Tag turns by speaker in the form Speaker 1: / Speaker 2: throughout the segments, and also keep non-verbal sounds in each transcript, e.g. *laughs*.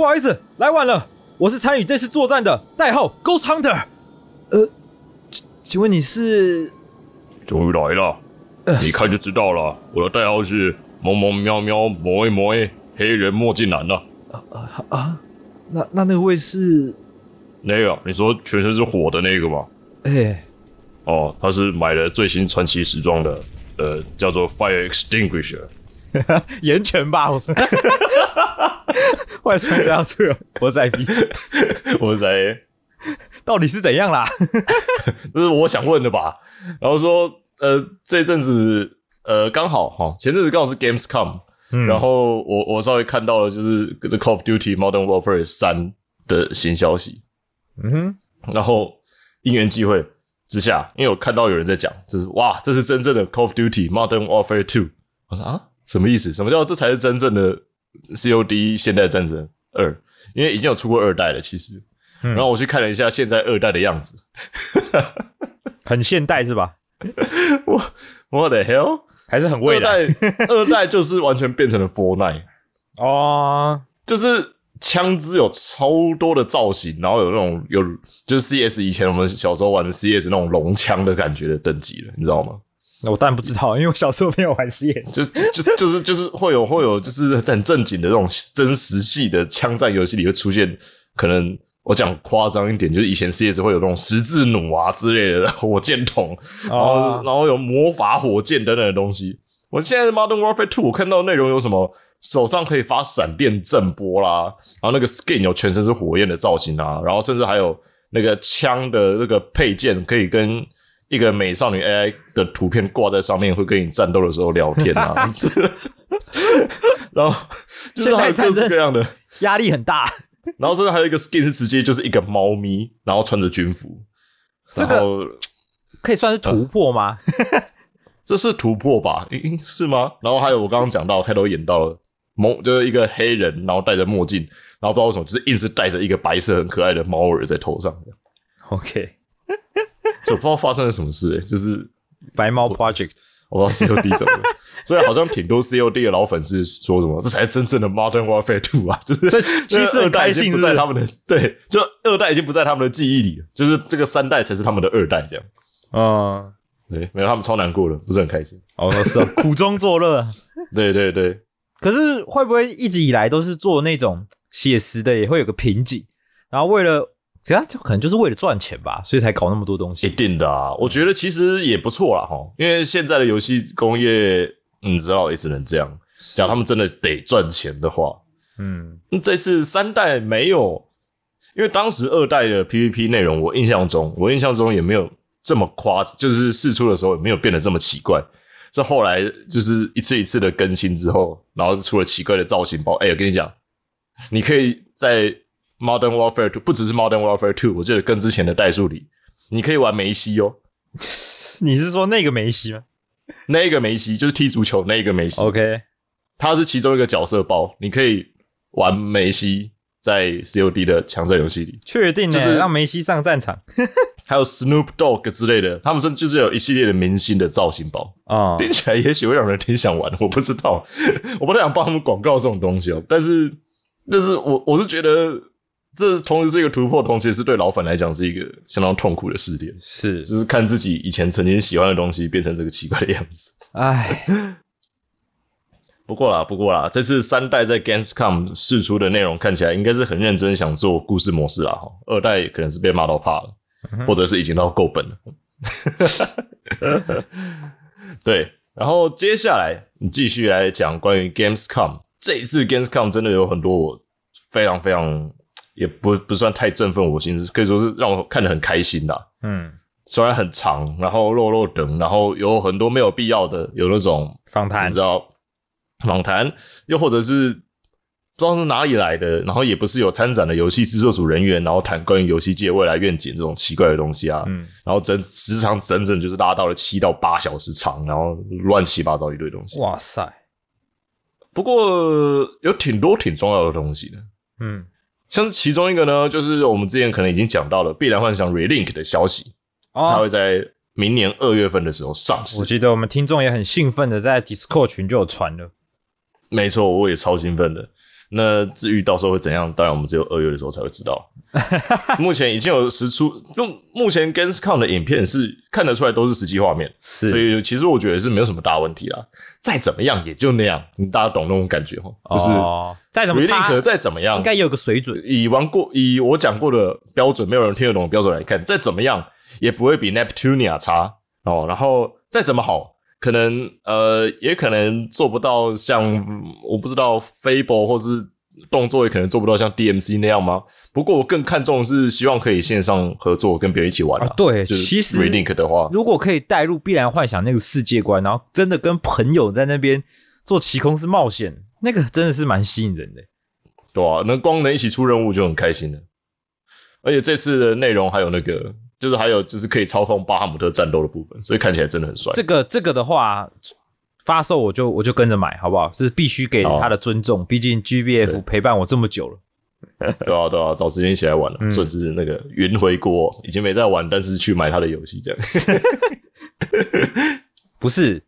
Speaker 1: 不好意思，来晚了。我是参与这次作战的，代号 Ghost Hunter。呃，请请问你是？
Speaker 2: 终于来了，你看就知道了。我的代号是萌萌喵喵魔一魔一黑人墨镜男了。
Speaker 1: 啊？那那那位是？
Speaker 2: 那个你说全身是火的那个吗？
Speaker 1: 哎，
Speaker 2: 哦，他是买了最新传奇时装的，呃，叫做 Fire Extinguisher。*laughs*
Speaker 1: 岩泉吧，我说。*laughs* *laughs* 外穿这样子，我在逼，*laughs*
Speaker 2: 我在，
Speaker 1: 到底是怎样啦？*laughs*
Speaker 2: 这是我想问的吧。然后说，呃，这阵子，呃，刚好哈，前阵子刚好是 Gamescom，然后我我稍微看到了，就是 The Call of Duty Modern Warfare 三的新消息。嗯哼，然后因缘际会之下，因为我看到有人在讲，就是哇，这是真正的 Call of Duty Modern Warfare Two。我说啊，什么意思？什么叫这才是真正的？COD 现代战争二，因为已经有出过二代了，其实，然后我去看了一下现在二代的样子，*laughs*
Speaker 1: 很现代是吧？*laughs*
Speaker 2: 我 What the hell？
Speaker 1: 还是很未
Speaker 2: 来？二代就是完全变成了 Four Nine *laughs*
Speaker 1: 哦，
Speaker 2: 就是枪支有超多的造型，然后有那种有就是 CS 以前我们小时候玩的 CS 那种龙枪的感觉的等级了，你知道吗？
Speaker 1: 那我当然不知道，因为我小时候没有玩 CS，
Speaker 2: 就就就是就是会有会有就是很正经的这种真实系的枪战游戏里会出现，可能我讲夸张一点，就是以前 CS 会有那种十字弩啊之类的火箭筒，然后然后有魔法火箭等等的东西。我现在 Modern Warfare Two 我看到内容有什么手上可以发闪电震波啦，然后那个 skin 有全身是火焰的造型啊，然后甚至还有那个枪的那个配件可以跟。一个美少女 AI 的图片挂在上面，会跟你战斗的时候聊天啊，*laughs* *laughs* 然后就是还有各式各样的
Speaker 1: 压力很大，
Speaker 2: 然后甚至还有一个 skin 是直接就是一个猫咪，然后穿着军服，
Speaker 1: 这个可以算是突破吗？*laughs*
Speaker 2: 这是突破吧？是吗？然后还有我刚刚讲到开头演到了某，就是一个黑人，然后戴着墨镜，然后不知道为什么就是硬是戴着一个白色很可爱的猫耳在头上。
Speaker 1: OK。*laughs*
Speaker 2: 就不知道发生了什么事，就是
Speaker 1: 白猫 Project，
Speaker 2: 我不知道 COD 怎么，*laughs* 所以好像挺多 COD 的老粉丝说什么，这才是真正的 Modern Warfare Two 啊，*laughs* 就是
Speaker 1: 其实
Speaker 2: 二代已经不在他们的对，就二代已经不在他们的记忆里，就是这个三代才是他们的二代这样。
Speaker 1: 啊，
Speaker 2: 对，没有他们超难过的，不是很开心。
Speaker 1: 哦，是苦中作乐。
Speaker 2: 对对对，
Speaker 1: 可是会不会一直以来都是做那种写实的，也会有个瓶颈，然后为了。其他就可能就是为了赚钱吧，所以才搞那么多东西。
Speaker 2: 一定的啊，我觉得其实也不错啦，哈。因为现在的游戏工业，你知道也只能这样。假如他们真的得赚钱的话，嗯，这次三代没有，因为当时二代的 PVP 内容，我印象中，我印象中也没有这么夸，就是试出的时候也没有变得这么奇怪。是后来就是一次一次的更新之后，然后是出了奇怪的造型包。哎，我跟你讲，你可以在。Modern Warfare Two 不只是 Modern Warfare Two，我记得跟之前的代数里，你可以玩梅西哦。*laughs*
Speaker 1: 你是说那个梅西吗？
Speaker 2: 那个梅西就是踢足球那个梅西。
Speaker 1: OK，
Speaker 2: 他是其中一个角色包，你可以玩梅西在 COD 的强战游戏里。
Speaker 1: 确定就是让梅西上战场。*laughs*
Speaker 2: 还有 Snoop Dogg 之类的，他们是就是有一系列的明星的造型包啊，听起来也许会让人挺想玩。我不知道，*laughs* 我不太想帮他们广告这种东西哦。但是，但是我我是觉得。这同时是一个突破，同时也是对老粉来讲是一个相当痛苦的试炼。
Speaker 1: 是，
Speaker 2: 就是看自己以前曾经喜欢的东西变成这个奇怪的样子。
Speaker 1: 唉，
Speaker 2: 不过啦，不过啦，这次三代在 Gamescom 试出的内容看起来应该是很认真，想做故事模式啦。哈，二代可能是被骂到怕了，或者是已经到够本了。*laughs* 对，然后接下来你继续来讲关于 Gamescom。这一次 Gamescom 真的有很多我非常非常。也不不算太振奋我心，可以说是让我看得很开心啦。嗯，虽然很长，然后肉肉等，然后有很多没有必要的，有那种
Speaker 1: 访谈，
Speaker 2: 你知道？访谈，又或者是不知道是哪里来的，然后也不是有参展的游戏制作组人员，然后谈关于游戏界未来愿景这种奇怪的东西啊，
Speaker 1: 嗯
Speaker 2: 然后整时长整整就是拉到了七到八小时长，然后乱七八糟一堆东西。
Speaker 1: 哇塞，
Speaker 2: 不过有挺多挺重要的东西的，
Speaker 1: 嗯，
Speaker 2: 像是其中一个呢，就是我们之前可能已经讲到了《必然幻想 Relink》的消息，它
Speaker 1: 哦
Speaker 2: 会，在明年二月份的时候上市
Speaker 1: 我
Speaker 2: 市。
Speaker 1: 记得我们听众也很兴奋的在 Discord 群就有传了，
Speaker 2: 没错，我也超兴奋的。那至于到时候会怎样，当然我们只有二月的时候才会知道。*laughs* 目前已经有实出，就目前 Gamescom 的影片是看得出来都是实际画面，所，以其实我觉得是没有什么大问题啦。再怎么样也就那样，大家懂那种感觉哈，就是
Speaker 1: 哦，再怎么差
Speaker 2: ，Relink 再怎么样
Speaker 1: 应，该也有个水准，
Speaker 2: 以玩过以我讲过的标准，没有人听得懂的标准来看，再怎么样也不会比 Neptunia 差哦。然后再怎么好，可能呃也可能做不到像嗯我不知道 Fable 或是动作也可能做不到像 DMC 那样吗？不过我更看重的是希望可以线上合作，跟别人一起玩
Speaker 1: 啊
Speaker 2: 啊。
Speaker 1: 对
Speaker 2: 就是
Speaker 1: 其实
Speaker 2: Relink 的话，
Speaker 1: 如果可以带入《必然幻想》那个世界观，然后真的跟朋友在那边做奇空式冒险，那个真的是蛮吸引人的。
Speaker 2: 对啊，能光能一起出任务就很开心了。而且这次的内容还有那个，就是还有就是可以操控巴哈姆特战斗的部分，所以看起来真的很帅。
Speaker 1: 这个这个的话，发售我就我就跟着买，好不好？是必须给他的尊重，毕竟 GBF 陪伴我这么久了。*laughs*
Speaker 2: 对啊，对啊，找时间一起来玩了，
Speaker 1: 嗯
Speaker 2: 至那个云回国，已经没在玩，但是去买他的游戏这样。*laughs*
Speaker 1: 不是，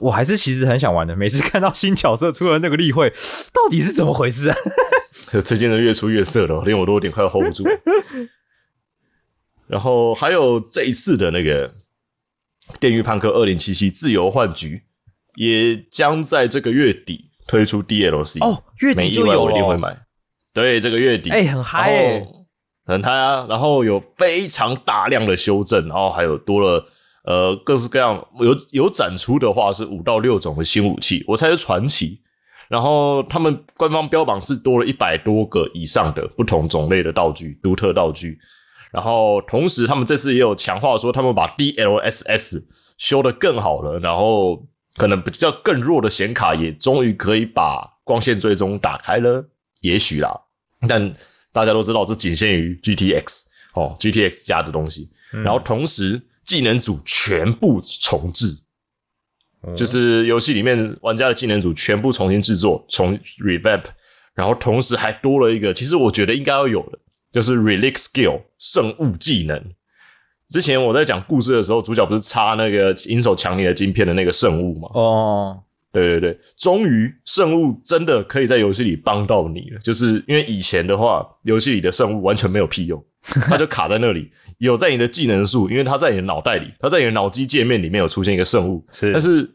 Speaker 1: 我还是其实很想玩的。每次看到新角色出了那个例会，到底是怎么回事啊？*laughs*
Speaker 2: 最近的越出越色了，连我都有点快要 hold 不住。然后还有这一次的那个《电狱判客二零七七自由幻局》，也将在这个月底推出 DLC
Speaker 1: 哦，月底就有了。
Speaker 2: 我一定会买。对，这个月底，
Speaker 1: 哎很嗨
Speaker 2: 然后
Speaker 1: 哎
Speaker 2: 很嗨啊！然后有非常大量的修正，然后还有多了呃各式各样有有展出的话是五到六种的新武器，我猜是传奇。然后他们官方标榜是多了一百多个以上的不同种类的道具、独特道具。然后同时，他们这次也有强化说，他们把 DLSS 修得更好了，然后可能比较更弱的显卡也终于可以把光线追踪打开了，也许啦。但大家都知道，这仅限于 GTX 哦，GTX 加的东西。然后同时，技能组全部重置，就是游戏里面玩家的技能组全部重新制作，重 revamp，然后同时还多了一个，其实我觉得应该要有的，就是 relic skill 圣物技能。之前我在讲故事的时候，主角不是插那个银手抢你的晶片的那个圣物吗？
Speaker 1: 哦，
Speaker 2: 对对对，终于圣物真的可以在游戏里帮到你了。就是因为以前的话，游戏里的圣物完全没有屁用，它就卡在那里，有在你的技能树，因为它在你的脑袋里，它在你的脑机界面里面有出现一个圣物，
Speaker 1: 是
Speaker 2: 但是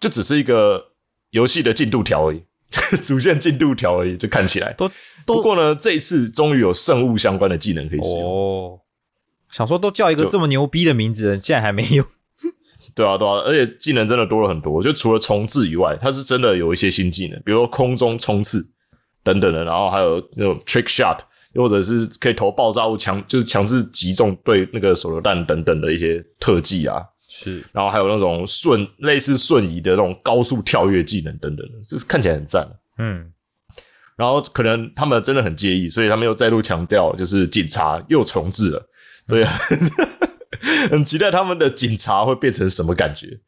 Speaker 2: 就只是一个游戏的进度条而已，*laughs* 主线进度条而已，就看起来。
Speaker 1: 都都
Speaker 2: 不过呢，这一次终于有圣物相关的技能可以使用。
Speaker 1: 哦，想说都叫一个
Speaker 2: 就
Speaker 1: 这么牛逼的名字，竟然还没有。*laughs*
Speaker 2: 对啊，对啊，而且技能真的多了很多。就除了冲刺以外，它是真的有一些新技能，比如说空中冲刺等等的，然后还有那种 trick shot，又或者是可以投爆炸物强，就是强制击中对那个手榴弹等等的一些特技啊。
Speaker 1: 是
Speaker 2: 然后还有那种瞬类似瞬移的那种高速跳跃技能等等的，就是看起来很赞。
Speaker 1: 嗯，
Speaker 2: 然后可能他们真的很介意，所以他们又再度强调，就是警察又重置了，所以 *laughs* 很期待他们的警察会变成什么感觉。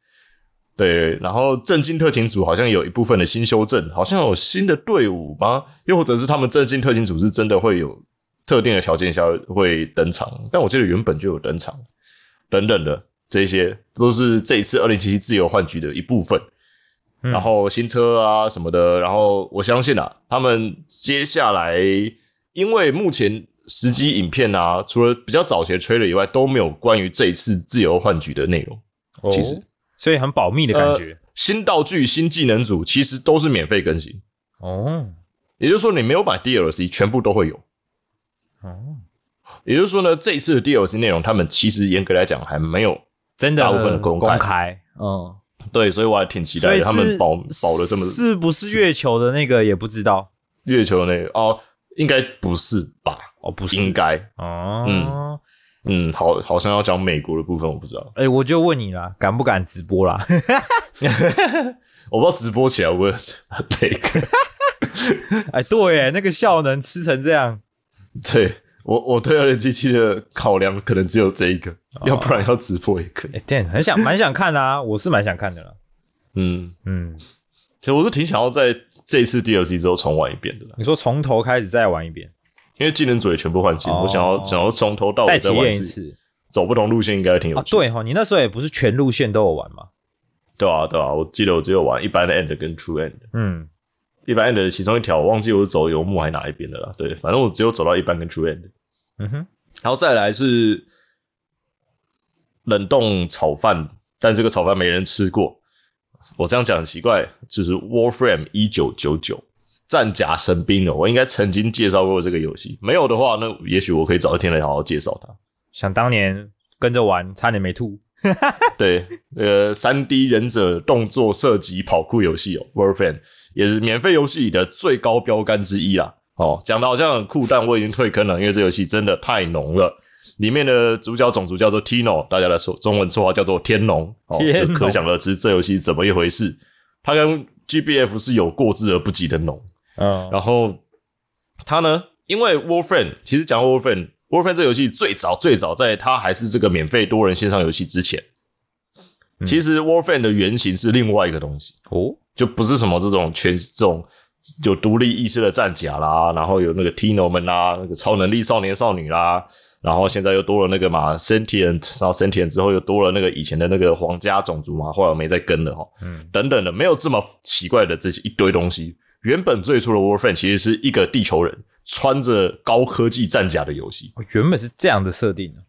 Speaker 2: 对，然后正经特勤组好像有一部分的新修正，好像有新的队伍吗？又或者是他们正经特勤组是真的会有特定的条件下会登场？但我记得原本就有登场，等等的这些都是这一次二零七七自由换局的一部分。
Speaker 1: 嗯
Speaker 2: 然后新车啊什么的，然后我相信啊，他们接下来因为目前实机影片啊，除了比较早期的 trailer 以外，都没有关于这一次自由换局的内容。其实
Speaker 1: 哦所以很保密的感觉。
Speaker 2: 新道具、新技能组其实都是免费更新，
Speaker 1: 哦
Speaker 2: 也就是说你没有买 DLC，全部都会有。
Speaker 1: 哦，
Speaker 2: 也就是说呢，这一次的 DLC 内容，他们其实严格来讲还没有
Speaker 1: 真的
Speaker 2: 大部分的公开，
Speaker 1: 嗯，
Speaker 2: 对，所以我还挺期待他们保保的这么
Speaker 1: 是不是月球的那个也不知道？
Speaker 2: 月球的那个哦，应该不是吧？
Speaker 1: 哦，不是。
Speaker 2: 应该。
Speaker 1: 哦，
Speaker 2: 嗯。嗯，好，好像要讲美国的部分，我不知道，
Speaker 1: 哎、我就问你啦，敢不敢直播啦？*laughs*
Speaker 2: 我不知道直播起来会不会很那个。*laughs*
Speaker 1: 哎，对耶，那个效能吃成这样，
Speaker 2: 对我，我对二零机器的考量可能只有这一个，
Speaker 1: 哦
Speaker 2: 要不然要直播也可以。
Speaker 1: 哎，对，很想蛮想看的啊，我是蛮想看的啦。*laughs*
Speaker 2: 嗯，
Speaker 1: 嗯，
Speaker 2: 其实我是挺想要在这一次 DLC 之后重玩一遍的啦，
Speaker 1: 你说从头开始再玩一遍，
Speaker 2: 因为技能组也全部换新，
Speaker 1: 哦
Speaker 2: 我想要想要从头到尾
Speaker 1: 再体验一
Speaker 2: 次，走不同路线应该挺有
Speaker 1: 啊？
Speaker 2: 趣。
Speaker 1: 对哈，你那时候也不是全路线都有玩嘛？
Speaker 2: 对啊，对啊，我记得我只有玩一般的 end 跟 true end，
Speaker 1: 嗯，
Speaker 2: 一般 end 的其中一条我忘记我是走游牧还是哪一边的啦。对，反正我只有走到一般跟 true end。
Speaker 1: 嗯哼，
Speaker 2: 然后再来是冷冻炒饭，但这个炒饭没人吃过。我这样讲很奇怪，就是 Warframe 一九九九战甲神兵哦，我应该曾经介绍过这个游戏，没有的话，那也许我可以找一天来好好介绍它。
Speaker 1: 想当年跟着玩，差点没吐。
Speaker 2: 对，这个三 D 忍者动作射击跑酷游戏哦，Warframe 也是免费游戏里的最高标杆之一啦。哦，讲的好像很酷，但我已经退坑了，因为这游戏真的太浓了。里面的主角种族叫做 Tino，大家的说中文绰号叫做天龙，哦，可想而知这游戏怎么一回事。它跟 GBF 是有过之而不及的浓。
Speaker 1: 嗯，
Speaker 2: 然后它呢，因为 Warframe 其实讲 Warframe。Warframe 这游戏最早最早在它还是这个免费多人线上游戏之前，
Speaker 1: 嗯
Speaker 2: 其实 Warframe 的原型是另外一个东西，
Speaker 1: 哦，
Speaker 2: 就不是什么这种全这种有独立意识的战甲啦，然后有那个 Tino 们啦，那个超能力少年少女啦，然后现在又多了那个嘛 Sentient，然后 Sentient 之后又多了那个以前的那个皇家种族嘛，后来我没再跟了哈，
Speaker 1: 嗯，
Speaker 2: 等等的，没有这么奇怪的这些一堆东西。原本最初的 Warframe 其实是一个地球人穿着高科技战甲的游戏，
Speaker 1: 哦原本是这样的设定的。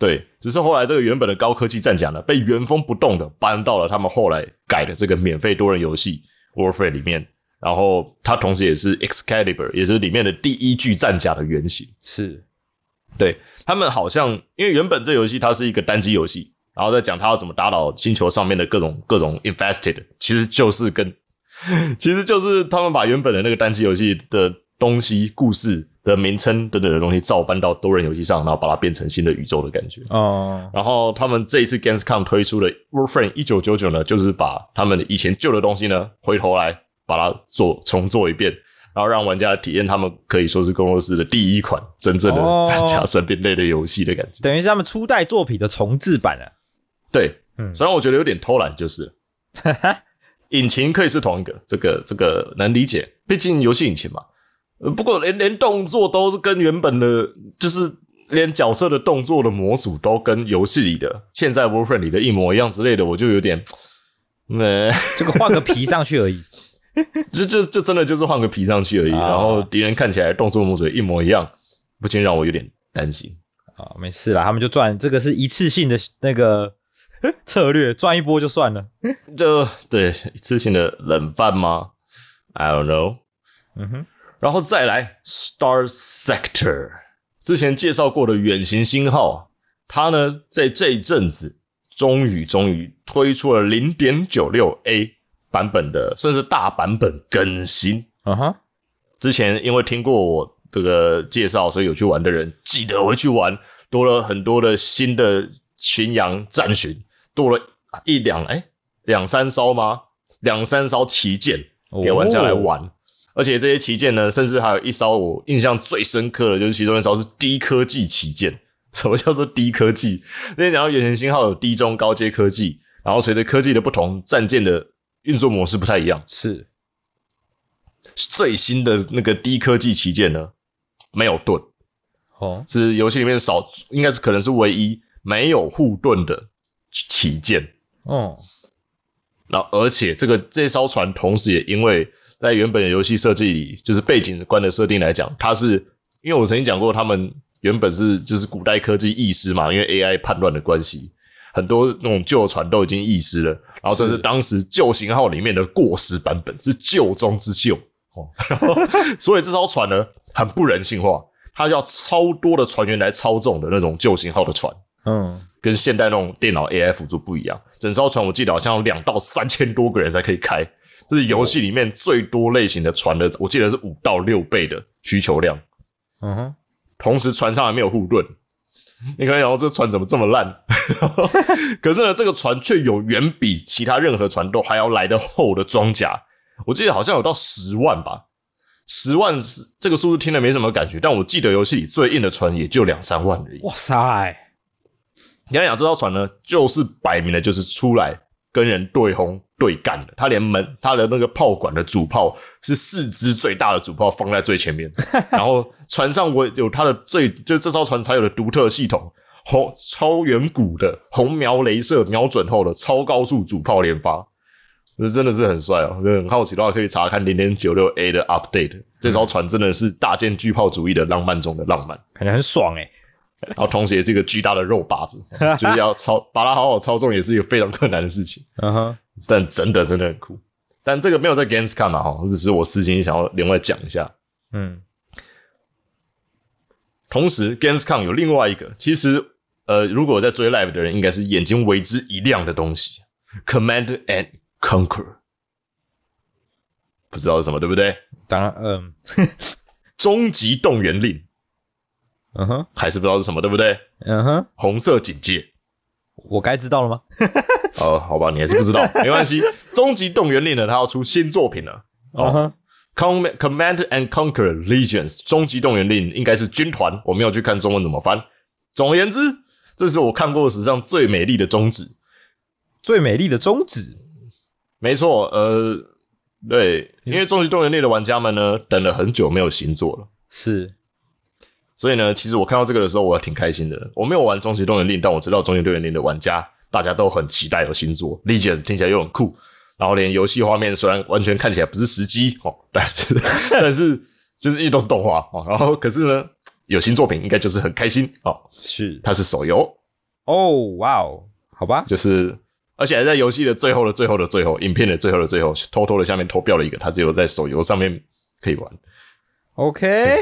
Speaker 2: 对，只是后来这个原本的高科技战甲呢，被原封不动的搬到了他们后来改的这个免费多人游戏 Warframe 里面，然后它同时也是 Excalibur，也是里面的第一具战甲的原型。
Speaker 1: 是，
Speaker 2: 对他们好像，因为原本这游戏它是一个单机游戏，然后再讲它要怎么打倒星球上面的各种各种 infested，其实就是跟，*laughs* 其实就是他们把原本的那个单机游戏的东西、故事的名称等等的东西照搬到多人游戏上，然后把它变成新的宇宙的感觉。
Speaker 1: 哦，
Speaker 2: 然后他们这一次 Gamescom 推出的 Warframe 一九九九呢，就是把他们以前旧的东西呢，回头来把它做重做一遍，然后让玩家体验他们可以说是工作室的第一款真正的
Speaker 1: 哦
Speaker 2: 战甲神兵类的游戏的感觉。
Speaker 1: 等于是他们初代作品的重制版啊。
Speaker 2: 对，
Speaker 1: 嗯
Speaker 2: 虽然我觉得有点偷懒，就是了 *laughs* 引擎可以是同一个，这个这个能理解，毕竟游戏引擎嘛。呃不过连连动作都是跟原本的，就是连角色的动作的模组都跟游戏里的现在 Warframe 里的一模一样之类的，我就有点，呃，
Speaker 1: 这个换个皮上去而已。*laughs*
Speaker 2: 就就就真的就是换个皮上去而已，
Speaker 1: 啊
Speaker 2: 然后敌人看起来动作模组一模一样，不禁让我有点担心。
Speaker 1: 啊，没事啦，他们就赚，这个是一次性的那个 *laughs* 策略，赚一波就算了。
Speaker 2: 就对一次性的冷饭吗？I don't know。
Speaker 1: 嗯哼，
Speaker 2: 然后再来 Star Sector，之前介绍过的远行星号，它呢在这一阵子终于终于推出了零点九六 A 版本的，算是大版本更新。
Speaker 1: 嗯哼，
Speaker 2: 之前因为听过我这个介绍，所以有去玩的人记得回去玩，多了很多的新的巡洋战巡，多了一两哎两三艘吗？两三艘旗舰给玩家来玩。而且这些旗舰呢，甚至还有一艘我印象最深刻的，就是其中一艘是低科技旗舰。什么叫做低科技？那天讲到远程星号有低中高阶科技，然后随着科技的不同，战舰的运作模式不太一样。
Speaker 1: 是
Speaker 2: 最新的那个低科技旗舰呢，没有盾，
Speaker 1: 哦，
Speaker 2: 是游戏里面少，应该是可能是唯一没有护盾的旗舰。
Speaker 1: 哦，
Speaker 2: 然后，而且这个这艘船同时也因为在原本的游戏设计里，就是背景观的设定来讲，它是因为我曾经讲过，他们原本是就是古代科技意识嘛，因为 AI 叛乱的关系，很多那种旧船都已经意识了。然后这是当时旧型号里面的过时版本，是旧中之旧哦。然后，*laughs* 所以这艘船呢很不人性化，它要超多的船员来操纵的那种旧型号的船。
Speaker 1: 嗯，
Speaker 2: 跟现代那种电脑 AI 辅助不一样，整艘船我记得好像有两到三千多个人才可以开，这是游戏里面最多类型的船的，我记得是五到六倍的需求量。
Speaker 1: 嗯哼，
Speaker 2: 同时船上还没有护盾，你可能想说这个船怎么这么烂？*laughs* 可是呢，这个船却有远比其他任何船都还要来得厚的装甲。我记得好像有到十万吧，十万是这个数字听了没什么感觉，但我记得游戏里最硬的船也就两三万而已。
Speaker 1: 哇塞，
Speaker 2: 你要想这艘船呢，就是摆明了就是出来跟人对轰对干的。他连门他的那个炮管的主炮是四支最大的主炮放在最前面，*laughs* 然后船上我有他的最就这艘船才有的独特系统，红超远古的红瞄镭射瞄准后的超高速主炮连发。这真的是很帅哦！真的很好奇的话，可以查看零点九六 A 的 update。这艘船真的是大舰巨炮主义的浪漫中的浪漫，
Speaker 1: 感觉很爽哎、
Speaker 2: 然后同时也是一个巨大的肉靶子，就是要操把它好好操纵，也是一个非常困难的事情。
Speaker 1: 嗯哼，
Speaker 2: 但真的真的很酷。但这个没有在 Games 看嘛哈，只是我私心想要另外讲一下。
Speaker 1: 嗯，
Speaker 2: 同时，Gamescom 有另外一个，其实呃，如果有在追 Live 的人，应该是眼睛为之一亮的东西，Command and Conquer，不知道是什么，对不对？
Speaker 1: 当然，嗯
Speaker 2: 终极动员令
Speaker 1: 嗯哼，
Speaker 2: 还是不知道是什么，对不对？
Speaker 1: 嗯哼，
Speaker 2: 红色警戒，
Speaker 1: 我该知道了吗？*laughs*
Speaker 2: 哦，好吧，你还是不知道，*laughs* 没关系。终极动员令呢，它要出新作品了。
Speaker 1: 哦哼
Speaker 2: ，Command Command and Conquer Legions 终极动员令应该是军团，我没有去看中文怎么翻。总而言之，这是我看过史上最美丽的终止。
Speaker 1: 最美丽的终止，
Speaker 2: 没错，呃，对，因为终极动员令的玩家们呢，等了很久没有新作了，
Speaker 1: 是
Speaker 2: 所以呢，其实我看到这个的时候，我还挺开心的。我没有玩终极动员令，但我知道终极动员令的玩家大家都很期待有新作，Legions 听起来又很酷，然后连游戏画面虽然完全看起来不是实机哦，但是 *laughs* 但是就是因为都是动画哦，然后可是呢，有新作品应该就是很开心哦。
Speaker 1: 是
Speaker 2: 它是手游，
Speaker 1: 哦，哇哦，好吧，
Speaker 2: 就是而且还在游戏的最后的最后的最后，影片的最后的最后，偷偷的下面偷标了一个，它只有在手游上面可以玩。
Speaker 1: OK，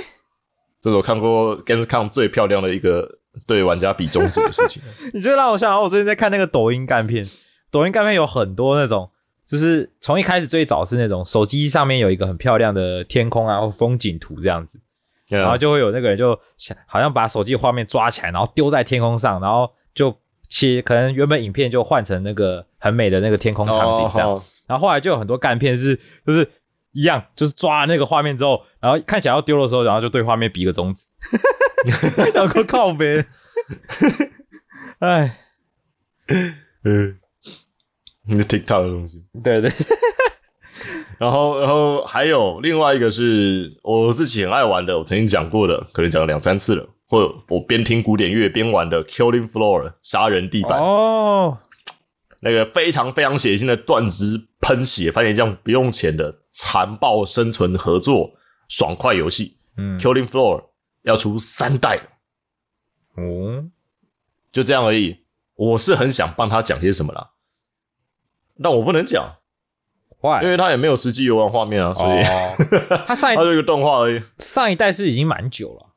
Speaker 2: 这是我看过 Gamescom 最漂亮的一个对玩家比中指的事情。*laughs*
Speaker 1: 你就让我想到，我最近在看那个抖音干片，抖音干片有很多那种，就是从一开始最早是那种手机上面有一个很漂亮的天空啊或风景图这样子，然后就会有那个人就想好像把手机画面抓起来，然后丢在天空上，然后就切，可能原本影片就换成那个很美的那个天空场景这样，
Speaker 2: 哦。
Speaker 1: 然后后来就有很多干片是就是一样，就是抓了那个画面之后，然后看起来要丢的时候，然后就对画面比个中指，*laughs* 有个靠边，哎，
Speaker 2: 嗯，那个 TikTok 的东西。*laughs*
Speaker 1: 对对，
Speaker 2: 然后，然后还有另外一个是我自己很爱玩的，我曾经讲过的，可能讲了两三次了，或者我边听古典乐边玩的 Killing Floor 杀人地板。
Speaker 1: 哦，
Speaker 2: 那个非常非常血腥的断肢喷血番茄酱不用钱的残暴生存合作爽快游戏。
Speaker 1: 嗯
Speaker 2: ，Killing Floor 要出三代。了，
Speaker 1: 哦，
Speaker 2: 就这样而已。我是很想帮他讲些什么啦，但我不能讲，
Speaker 1: 坏
Speaker 2: 因为他也没有实际游玩画面啊，所以、
Speaker 1: 哦，他上一 *laughs*
Speaker 2: 他就一个动画而已。
Speaker 1: 上一代是已经蛮久了，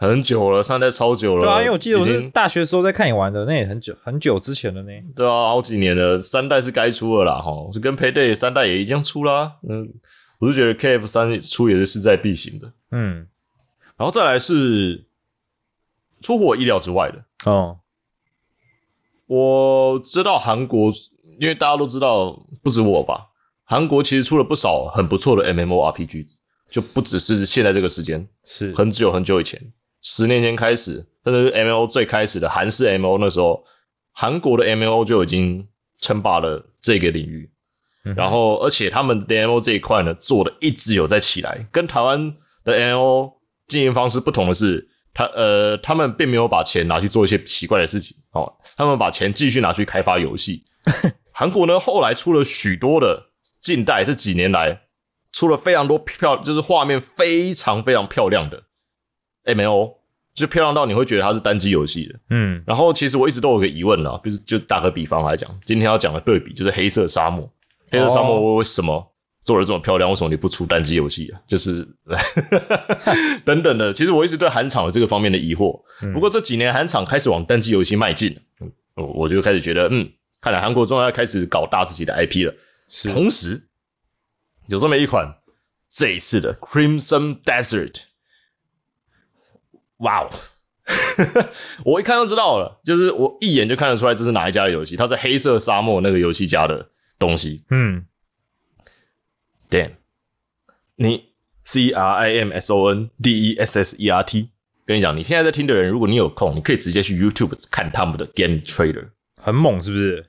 Speaker 2: 很久了，三代超久了。
Speaker 1: 对啊，因为我记得我是大学的时候在看你玩的，那也很久很久之前的呢。
Speaker 2: 对啊，好几年了，三代是该出了啦，哈，就跟 Payday 三代也一样出啦。嗯，我是觉得 KF 三出也是势在必行的。
Speaker 1: 嗯，
Speaker 2: 然后再来是出乎我意料之外的，
Speaker 1: 哦，
Speaker 2: 我知道韩国，因为大家都知道，不止我吧，韩国其实出了不少很不错的 MMORPG，就不只是现在这个时间，
Speaker 1: 是
Speaker 2: 很久很久以前，十年前开始，甚至是 MMO 最开始的韩式 MMO 那时候，韩国的 MMO 就已经称霸了这个领域。
Speaker 1: 嗯
Speaker 2: 然后，而且他们的 MMO 这一块呢，做的一直有在起来。跟台湾的 MMO 经营方式不同的是，他呃，他们并没有把钱拿去做一些奇怪的事情哦，他们把钱继续拿去开发游戏。*laughs* 韩国呢，后来出了许多的近代这几年来出了非常多漂，就是画面非常非常漂亮的 MMO，就漂亮到你会觉得它是单机游戏的。
Speaker 1: 嗯
Speaker 2: 然后其实我一直都有个疑问啦，就是就打个比方来讲，今天要讲的对比就是黑色沙漠，黑色沙漠为什么做的这么漂亮？为什么你不出单机游戏啊？就是 *laughs* 等等的。其实我一直对韩厂有这个方面的疑惑。不过这几年韩厂开始往单机游戏迈进，嗯，我我就开始觉得，嗯，看来韩国终于要开始搞大自己的 IP 了。
Speaker 1: 是
Speaker 2: 同时，有这么一款这一次的 Crimson Desert，哇哦，我一看就知道了，就是我一眼就看得出来这是哪一家的游戏，它是黑色沙漠那个游戏家的东西。
Speaker 1: 嗯
Speaker 2: ，Damn，你 C R I M S O N D E S S E R T，跟你讲，你现在在听的人，如果你有空，你可以直接去 YouTube 看他们的 Game Trailer，
Speaker 1: 很猛是不是？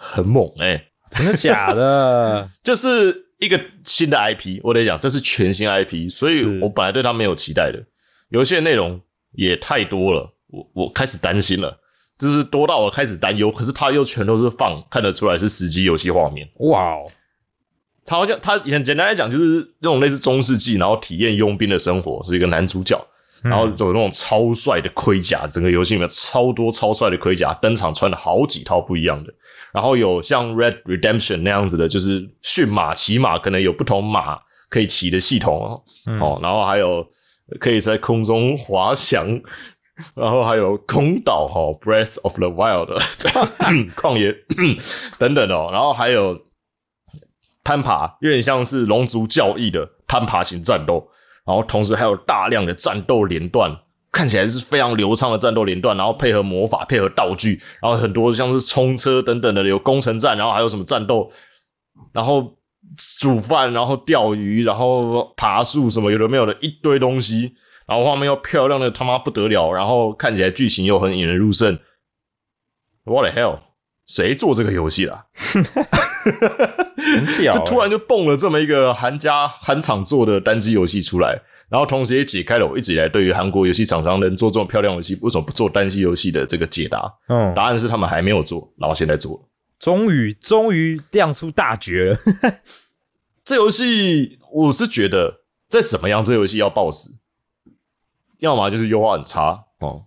Speaker 2: 很猛哎、
Speaker 1: 真的假的？*laughs*
Speaker 2: 就是一个新的 IP，我得讲，这是全新 IP，所以我本来对他没有期待的。游戏的内容也太多了，我我开始担心了，就是多到我开始担忧。可是它又全都是放看得出来是实际游戏画面。
Speaker 1: 哇哦，
Speaker 2: 他好像他以前简单来讲就是那种类似中世纪，然后体验佣兵的生活，是一个男主角，然后有那种超帅的盔甲，整个游戏里面超多超帅的盔甲，登场穿了好几套不一样的，然后有像 Red Redemption 那样子的，就是驯马骑马，可能有不同马可以骑的系统哦，哦，然后还有可以在空中滑翔。*laughs* 然后还有空岛哈、哦、，Breath of the Wild *coughs* 旷野 *coughs* 等等哦，然后还有攀爬，有点像是龙族教义的攀爬型战斗，然后同时还有大量的战斗连段，看起来是非常流畅的战斗连段，然后配合魔法、配合道具，然后很多像是冲车等等的，有攻城战，然后还有什么战斗，然后煮饭，然后钓鱼，然后爬树什么有的没有的一堆东西，然后画面又漂亮的他妈不得了，然后看起来剧情又很引人入胜。What the hell？谁做这个游戏啦？*laughs*
Speaker 1: 很屌、欸！
Speaker 2: 就突然就蹦了这么一个韩家韩厂做的单机游戏出来，然后同时也解开了我一直以来对于韩国游戏厂商能做这么漂亮游戏，为什么不做单机游戏的这个解答。
Speaker 1: 嗯，
Speaker 2: 答案是他们还没有做，然后现在做了。
Speaker 1: 终于终于亮出大绝了。*laughs*
Speaker 2: 这游戏我是觉得再怎么样，这游戏要爆死，要么就是优化很差哦，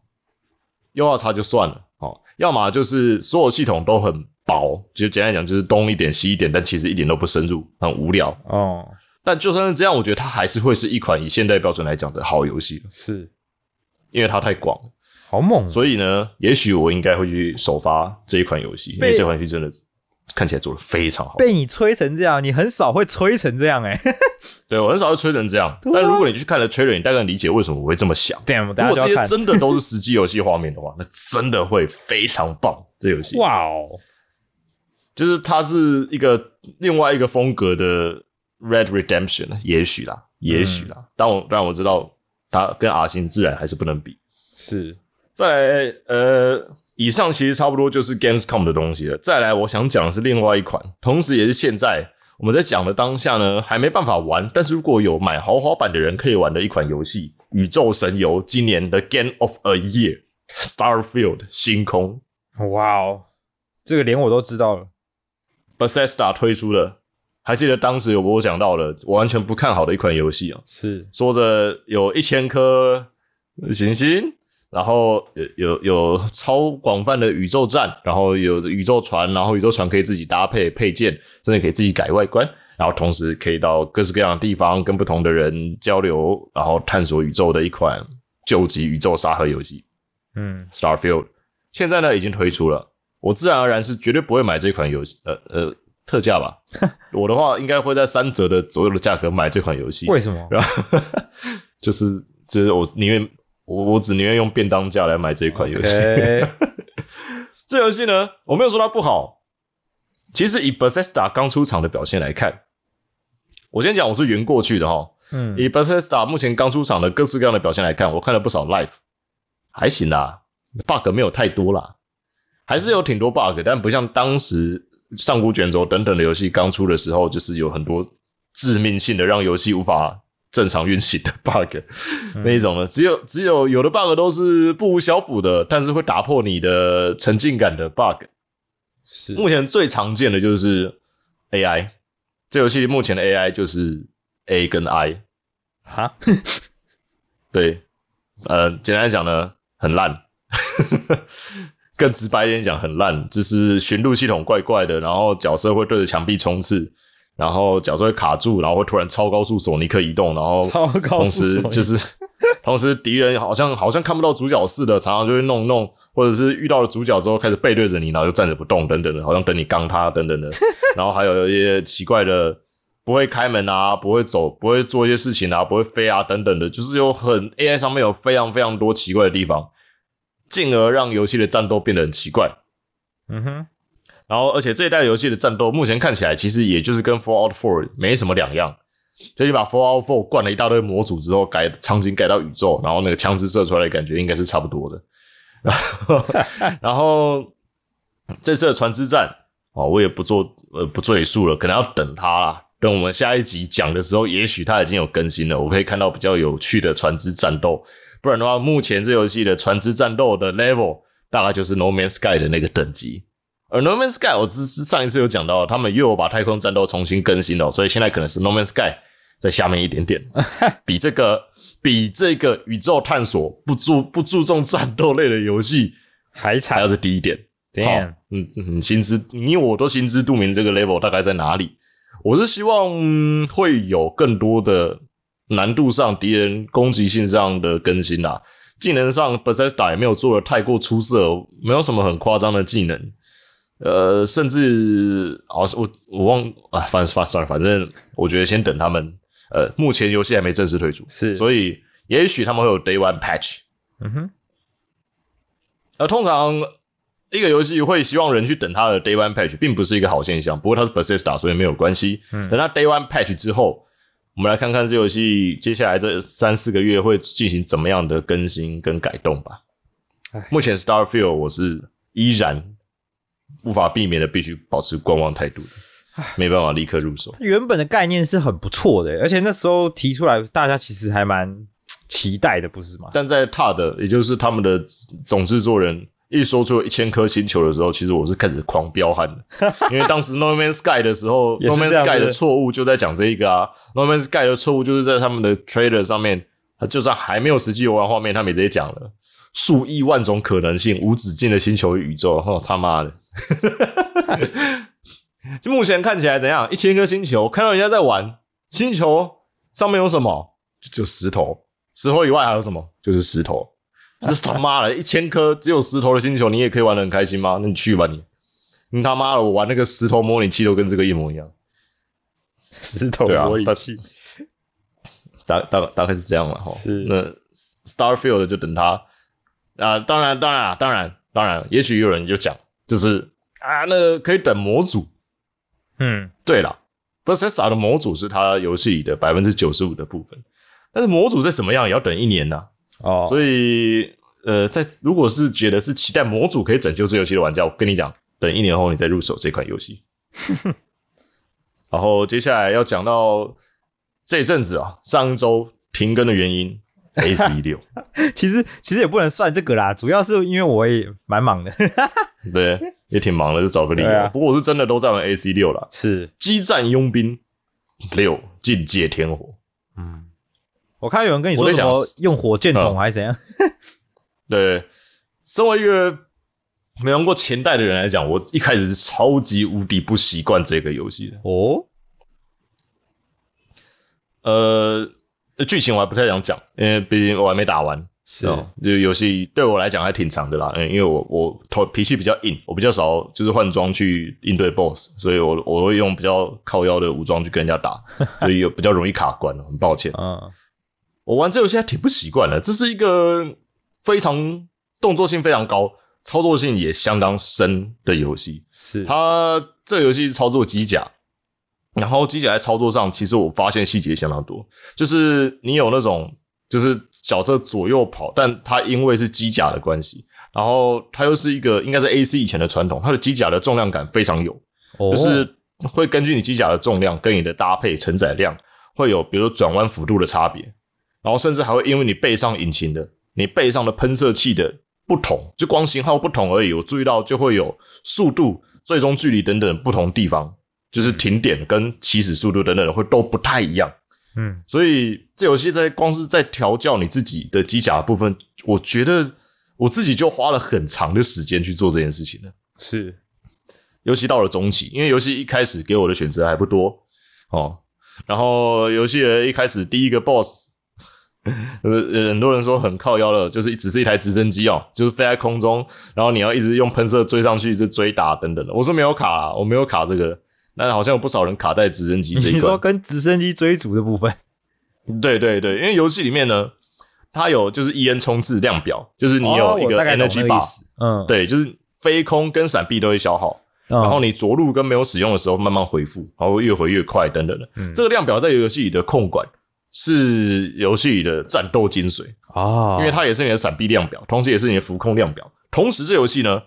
Speaker 2: 优化差就算了哦，要么就是所有系统都很薄，就简单讲就是东一点西一点，但其实一点都不深入，很无聊。
Speaker 1: 哦，
Speaker 2: 但就算是这样，我觉得它还是会是一款以现代标准来讲的好游戏，
Speaker 1: 是，
Speaker 2: 因为它太广了。
Speaker 1: 好猛！
Speaker 2: 所以呢，也许我应该会去首发这一款游戏，因为这款游戏真的看起来做的非常好。
Speaker 1: 被你吹成这样，你很少会吹成这样哎、*laughs* 欸。
Speaker 2: 对我很少会吹成这样，
Speaker 1: 啊
Speaker 2: 但如果你去看了 trailer，你大概理解为什么我会这么想。
Speaker 1: Damn，
Speaker 2: 如果这些。真的都是实际游戏画面的话，那真的会非常棒。这游戏
Speaker 1: 哇哦，
Speaker 2: 就是它是一个另外一个风格的 Red Redemption，也许啦，也许啦。但我但我知道它跟阿星自然还是不能比。
Speaker 1: 是
Speaker 2: 再来，呃，以上其实差不多就是 Gamescom 的东西了。再来，我想讲的是另外一款，同时也是现在我们在讲的当下呢，还没办法玩，但是如果有买豪华版的人可以玩的一款游戏《宇宙神游》今年的 Game of a Year *laughs* Starfield 星空
Speaker 1: 哇哦，这个连我都知道了。
Speaker 2: Bethesda 推出的，还记得当时有我讲到的，我完全不看好的一款游戏啊，
Speaker 1: 是
Speaker 2: 说着有一千颗行星，然后有有有超广泛的宇宙站，然后有宇宙船，然后宇宙船可以自己搭配配件，甚至可以自己改外观，然后同时可以到各式各样的地方跟不同的人交流，然后探索宇宙的一款救急宇宙沙盒游戏
Speaker 1: 嗯
Speaker 2: ，Starfield。现在呢已经推出了，我自然而然是绝对不会买这款游戏，呃呃。特价吧，*laughs* 我的话应该会在三折的左右的价格买这款游戏。
Speaker 1: 为什么？
Speaker 2: 然后 *laughs* 就是就是我宁愿我我只宁愿用便当价来买这一款游戏。*laughs* 这游戏呢，我没有说它不好，其实以 Bethesda 刚出场的表现来看，我先讲我是圆过去的哈。
Speaker 1: 嗯，
Speaker 2: 以 Bethesda 目前刚出场的各式各样的表现来看，我看了不少 live，还行啦，bug 没有太多啦，还是有挺多 bug，但不像当时上古卷轴等等的游戏刚出的时候，就是有很多致命性的让游戏无法正常运行的 bug、那一种呢，只有只有有的 bug 都是不无小补的，但是会打破你的沉浸感的 bug。
Speaker 1: 是
Speaker 2: 目前最常见的就是 AI，这游戏目前的 AI 就是 A 跟 I。
Speaker 1: 哈，*laughs*
Speaker 2: 对，呃，简单来讲呢，很烂。更直白一点讲，很烂，就是寻路系统怪怪的，然后角色会对着墙壁冲刺，然后角色会卡住，然后会突然超高速索尼克移动，然后同时就是 *laughs* 同时敌人好像好像看不到主角似的，常常就会弄弄，或者是遇到了主角之后开始背对着你，然后就站着不动等等的，好像等你刚他等等的，*laughs* 然后还有一些奇怪的不会开门啊，不会走，不会做一些事情啊，不会飞啊等等的，就是有很 AI 上面有非常非常多奇怪的地方，进而让游戏的战斗变得很奇怪。
Speaker 1: 嗯哼，
Speaker 2: 然后，而且这一代游戏的战斗目前看起来其实也就是跟 Fallout 4没什么两样，就你把 Fallout 4灌了一大堆模组之后，改场景改到宇宙，然后那个枪支射出来的感觉应该是差不多的。*laughs* 然后，这次的船只战哦，我也不做呃不赘述了，可能要等它啦。等我们下一集讲的时候，也许它已经有更新了，我可以看到比较有趣的船只战斗。不然的话，目前这游戏的船只战斗的 level 大概就是 No Man's Sky 的那个等级。而 No Man's Sky 我只是上一次有讲到，他们又有把太空战斗重新更新了，所以现在可能是 No Man's Sky 在下面一点点，*laughs* 比这个比这个宇宙探索不注不注重战斗类的游戏
Speaker 1: 还惨
Speaker 2: 还要是低一点。好
Speaker 1: Damn，
Speaker 2: 嗯嗯，心知你我都心知肚明这个 level 大概在哪里。我是希望嗯会有更多的难度上、敌人攻击性上的更新啦。技能上，Bethesda 也没有做的太过出色，没有什么很夸张的技能。呃，甚至好像我我忘啊，反反算了，反正我觉得先等他们。呃，目前游戏还没正式推出，
Speaker 1: 是
Speaker 2: 所以也许他们会有 Day One Patch。
Speaker 1: 嗯哼，
Speaker 2: 而通常一个游戏会希望人去等它的 Day One Patch，并不是一个好现象。不过它是 Bethesda，所以没有关系。等它 Day One Patch 之后，我们来看看这游戏接下来这三四个月会进行怎么样的更新跟改动吧。目前 Starfield 我是依然无法避免的必须保持观望态度的，没办法立刻入手。
Speaker 1: 原本的概念是很不错的，而且那时候提出来，大家其实还蛮期待的，不是吗？
Speaker 2: 但在 TAD，也就是他们的总制作人一说出一千颗星球的时候，其实我是开始狂飙汗的，*laughs* 因为当时 No Man's Sky 的时候，No Man's Sky 的错误就在讲这一个啊，No Man's Sky 的错误就是在他们的 trailer 上面，他就算还没有实际游玩画面，他们也直接讲了数亿万种可能性、无止境的星球与宇宙，哦他妈的！*laughs* 就目前看起来怎样？一千颗星球，看到人家在玩，星球上面有什么？就只有石头，石头以外还有什么？就是石头。这是他妈的，一千颗只有石头的星球，你也可以玩的很开心吗？那你去吧你！你他妈的，我玩那个石头模拟器都跟这个一模一样，*laughs*
Speaker 1: 石头模拟器，
Speaker 2: 大大大概是这样了哈。
Speaker 1: 是
Speaker 2: 那 Starfield 就等它啊、当然当然啊，当然当然，也许有人就讲，就是啊，那个可以等模组。
Speaker 1: 嗯，
Speaker 2: 对了，Bethesda 的模组是它游戏里的百分之九十五的部分，但是模组再怎么样也要等一年呐、
Speaker 1: 哦，
Speaker 2: 所以呃，在如果是觉得是期待模组可以拯救这游戏的玩家，我跟你讲，等一年后你再入手这款游戏。*laughs* 然后接下来要讲到这一阵子啊，上一周停更的原因，A 十一六，*laughs*
Speaker 1: 其实其实也不能算这个啦，主要是因为我也蛮忙的，
Speaker 2: 对，也挺忙的，就找个理由。
Speaker 1: 啊
Speaker 2: 不过我是真的都在玩 A C 六了，
Speaker 1: 是，
Speaker 2: 激战佣兵六境界天火。
Speaker 1: 嗯，我看有人跟你说什么用火箭筒
Speaker 2: 嗯
Speaker 1: 还是怎样，*laughs*
Speaker 2: 对，身为一个没玩过前代的人来讲，我一开始是超级无敌不习惯这个游戏的。
Speaker 1: 哦，
Speaker 2: 呃，剧情我还不太想讲，因为毕竟我还没打完。
Speaker 1: 是
Speaker 2: 哦就游戏对我来讲还挺长的啦，嗯，因为我我头脾气比较硬，我比较少就是换装去应对 BOSS，所以我我会用比较靠腰的武装去跟人家打，所以有比较容易卡关，很抱歉。
Speaker 1: 嗯，
Speaker 2: 我玩这游戏还挺不习惯的，这是一个非常动作性非常高、操作性也相当深的游戏。
Speaker 1: 是，
Speaker 2: 它这个游戏是操作机甲，然后机甲在操作上，其实我发现细节相当多，就是你有那种就是角色左右跑，但它因为是机甲的关系，然后它又是一个应该是 A C 以前的传统，它的机甲的重量感非常有，
Speaker 1: 哦
Speaker 2: 就是会根据你机甲的重量跟你的搭配承载量会有，比如说转弯幅度的差别，然后甚至还会因为你背上引擎的、你背上的喷射器的不同，就光型号不同而已。我注意到就会有速度、最终距离等等不同地方，就是停点跟起始速度等等的会都不太一样。
Speaker 1: 嗯，
Speaker 2: 所以这游戏在光是在调教你自己的机甲的部分，我觉得我自己就花了很长的时间去做这件事情了。
Speaker 1: 是，
Speaker 2: 尤其到了中期，因为游戏一开始给我的选择还不多哦。然后游戏的一开始第一个 BOSS，呃，呃很多人说很靠腰了，就是只是一台直升机哦，就是飞在空中，然后你要一直用喷射追上去，一直追打等等的。我说没有卡啦，我没有卡这个，那好像有不少人卡在直升机这一关。
Speaker 1: 你说跟直升机追逐的部分，*laughs*
Speaker 2: 对对对，因为游戏里面呢，它有就是 EN 冲刺量表，就是你
Speaker 1: 哦
Speaker 2: 有一个 energy bar，
Speaker 1: 思嗯，
Speaker 2: 对，就是飞空跟闪避都会消耗，
Speaker 1: 嗯，
Speaker 2: 然后你着陆跟没有使用的时候慢慢恢复，然后越回越快等等的。
Speaker 1: 嗯
Speaker 2: 这个量表在游戏里的控管是游戏里的战斗精髓，
Speaker 1: 哦，
Speaker 2: 因为它也是你的闪避量表，同时也是你的浮空量表。同时，这游戏呢，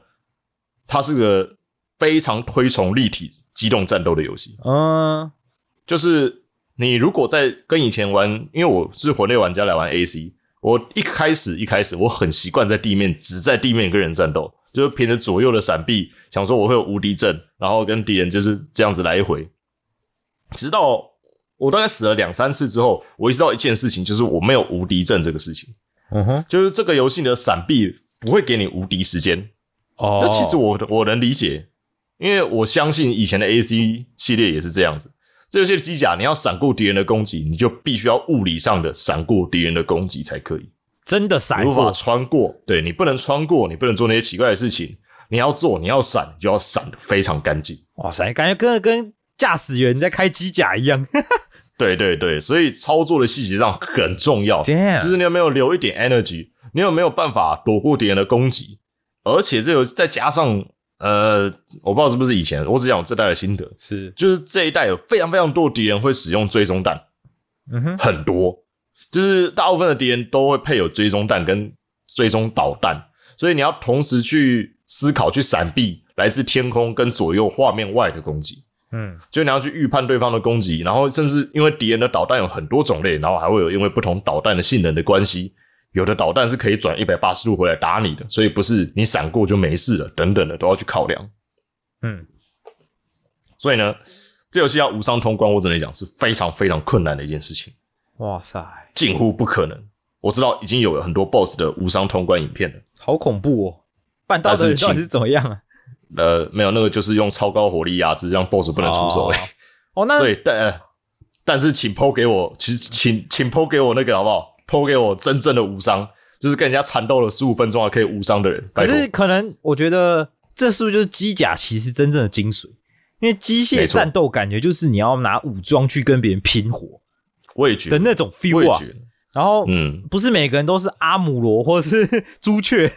Speaker 2: 它是个非常推崇立体机动战斗的游戏。
Speaker 1: 嗯。
Speaker 2: 就是你如果在跟以前玩，因为我是魂类玩家来玩 AC，我一开始一开始我很习惯在地面只在地面跟人战斗，就是凭着左右的闪避，想说我会有无敌阵，然后跟敌人就是这样子来回。直到我大概死了两三次之后，我意识到一件事情，就是我没有无敌阵这个事情，
Speaker 1: 嗯哼，
Speaker 2: 就是这个游戏的闪避不会给你无敌时间，
Speaker 1: 哦，
Speaker 2: 这其实我我能理解，因为我相信以前的 AC 系列也是这样子。这游戏的机甲，你要闪过敌人的攻击，你就必须要物理上的闪过敌人的攻击才可以，
Speaker 1: 真的闪
Speaker 2: 你无法，穿过。对你不能穿过，你不能做那些奇怪的事情。你要做，你要闪，你就要闪的非常干净。
Speaker 1: 哇塞，感觉跟跟驾驶员在开机甲一样。
Speaker 2: 对对对，所以操作的细节上很重要。就是你有没有留一点 energy，你有没有办法躲过敌人的攻击，而且这有再加上呃，我不知道是不是以前，我只讲我这代的心得，
Speaker 1: 是，
Speaker 2: 就是这一代有非常非常多的敌人会使用追踪弹，
Speaker 1: 嗯哼，
Speaker 2: 很多，就是大部分的敌人都会配有追踪弹跟追踪导弹，所以你要同时去思考、去闪避来自天空跟左右画面外的攻击。
Speaker 1: 嗯，
Speaker 2: 就你要去预判对方的攻击，然后甚至因为敌人的导弹有很多种类，然后还会有因为不同导弹的性能的关系，有的导弹是可以转一百八十度回来打你的，所以不是你闪过就没事了，等等的都要去考量。
Speaker 1: 嗯，
Speaker 2: 所以呢，这游戏要无伤通关，我只能讲是非常非常困难的一件事情，
Speaker 1: 哇塞，
Speaker 2: 近乎不可能。我知道已经有很多 BOSS 的无伤通关影片了，
Speaker 1: 好恐怖哦！办到的人到底是怎么样啊？
Speaker 2: 呃，没有那个就是用超高火力压制，让 BOSS 不能出手、欸。
Speaker 1: 哦，那 *laughs*
Speaker 2: 所以但、呃但是请抛给我，其实请请抛给我那个好不好？抛给我真正的无伤，就是跟人家缠斗了十五分钟还可以无伤的人。
Speaker 1: 可是可能我觉得这是不是就是机甲其实真正的精髓？因为机械战斗感觉就是你要拿武装去跟别人拼活
Speaker 2: 我也觉得，
Speaker 1: 的那种 feel 啊
Speaker 2: 也觉。得，
Speaker 1: 然后
Speaker 2: 嗯，
Speaker 1: 不是每个人都是阿姆罗或者是朱雀，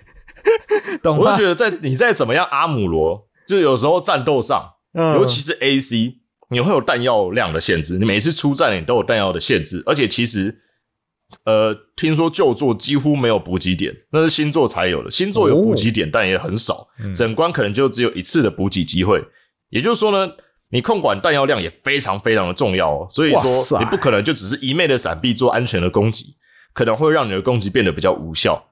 Speaker 1: *laughs* 懂吗
Speaker 2: 我就觉？得在你再怎么样阿姆罗，就有时候战斗上，
Speaker 1: 嗯
Speaker 2: 尤其是 AC，你会有弹药量的限制，你每次出战你都有弹药的限制，而且其实。呃，听说旧作几乎没有补给点，那是新作才有的。新作有补给点，但也很少，整关可能就只有一次的补给机会。也就是说呢，你控管弹药量也非常非常的重要哦。所以说，你不可能就只是一昧的闪避做安全的攻击，可能会让你的攻击变得比较无效。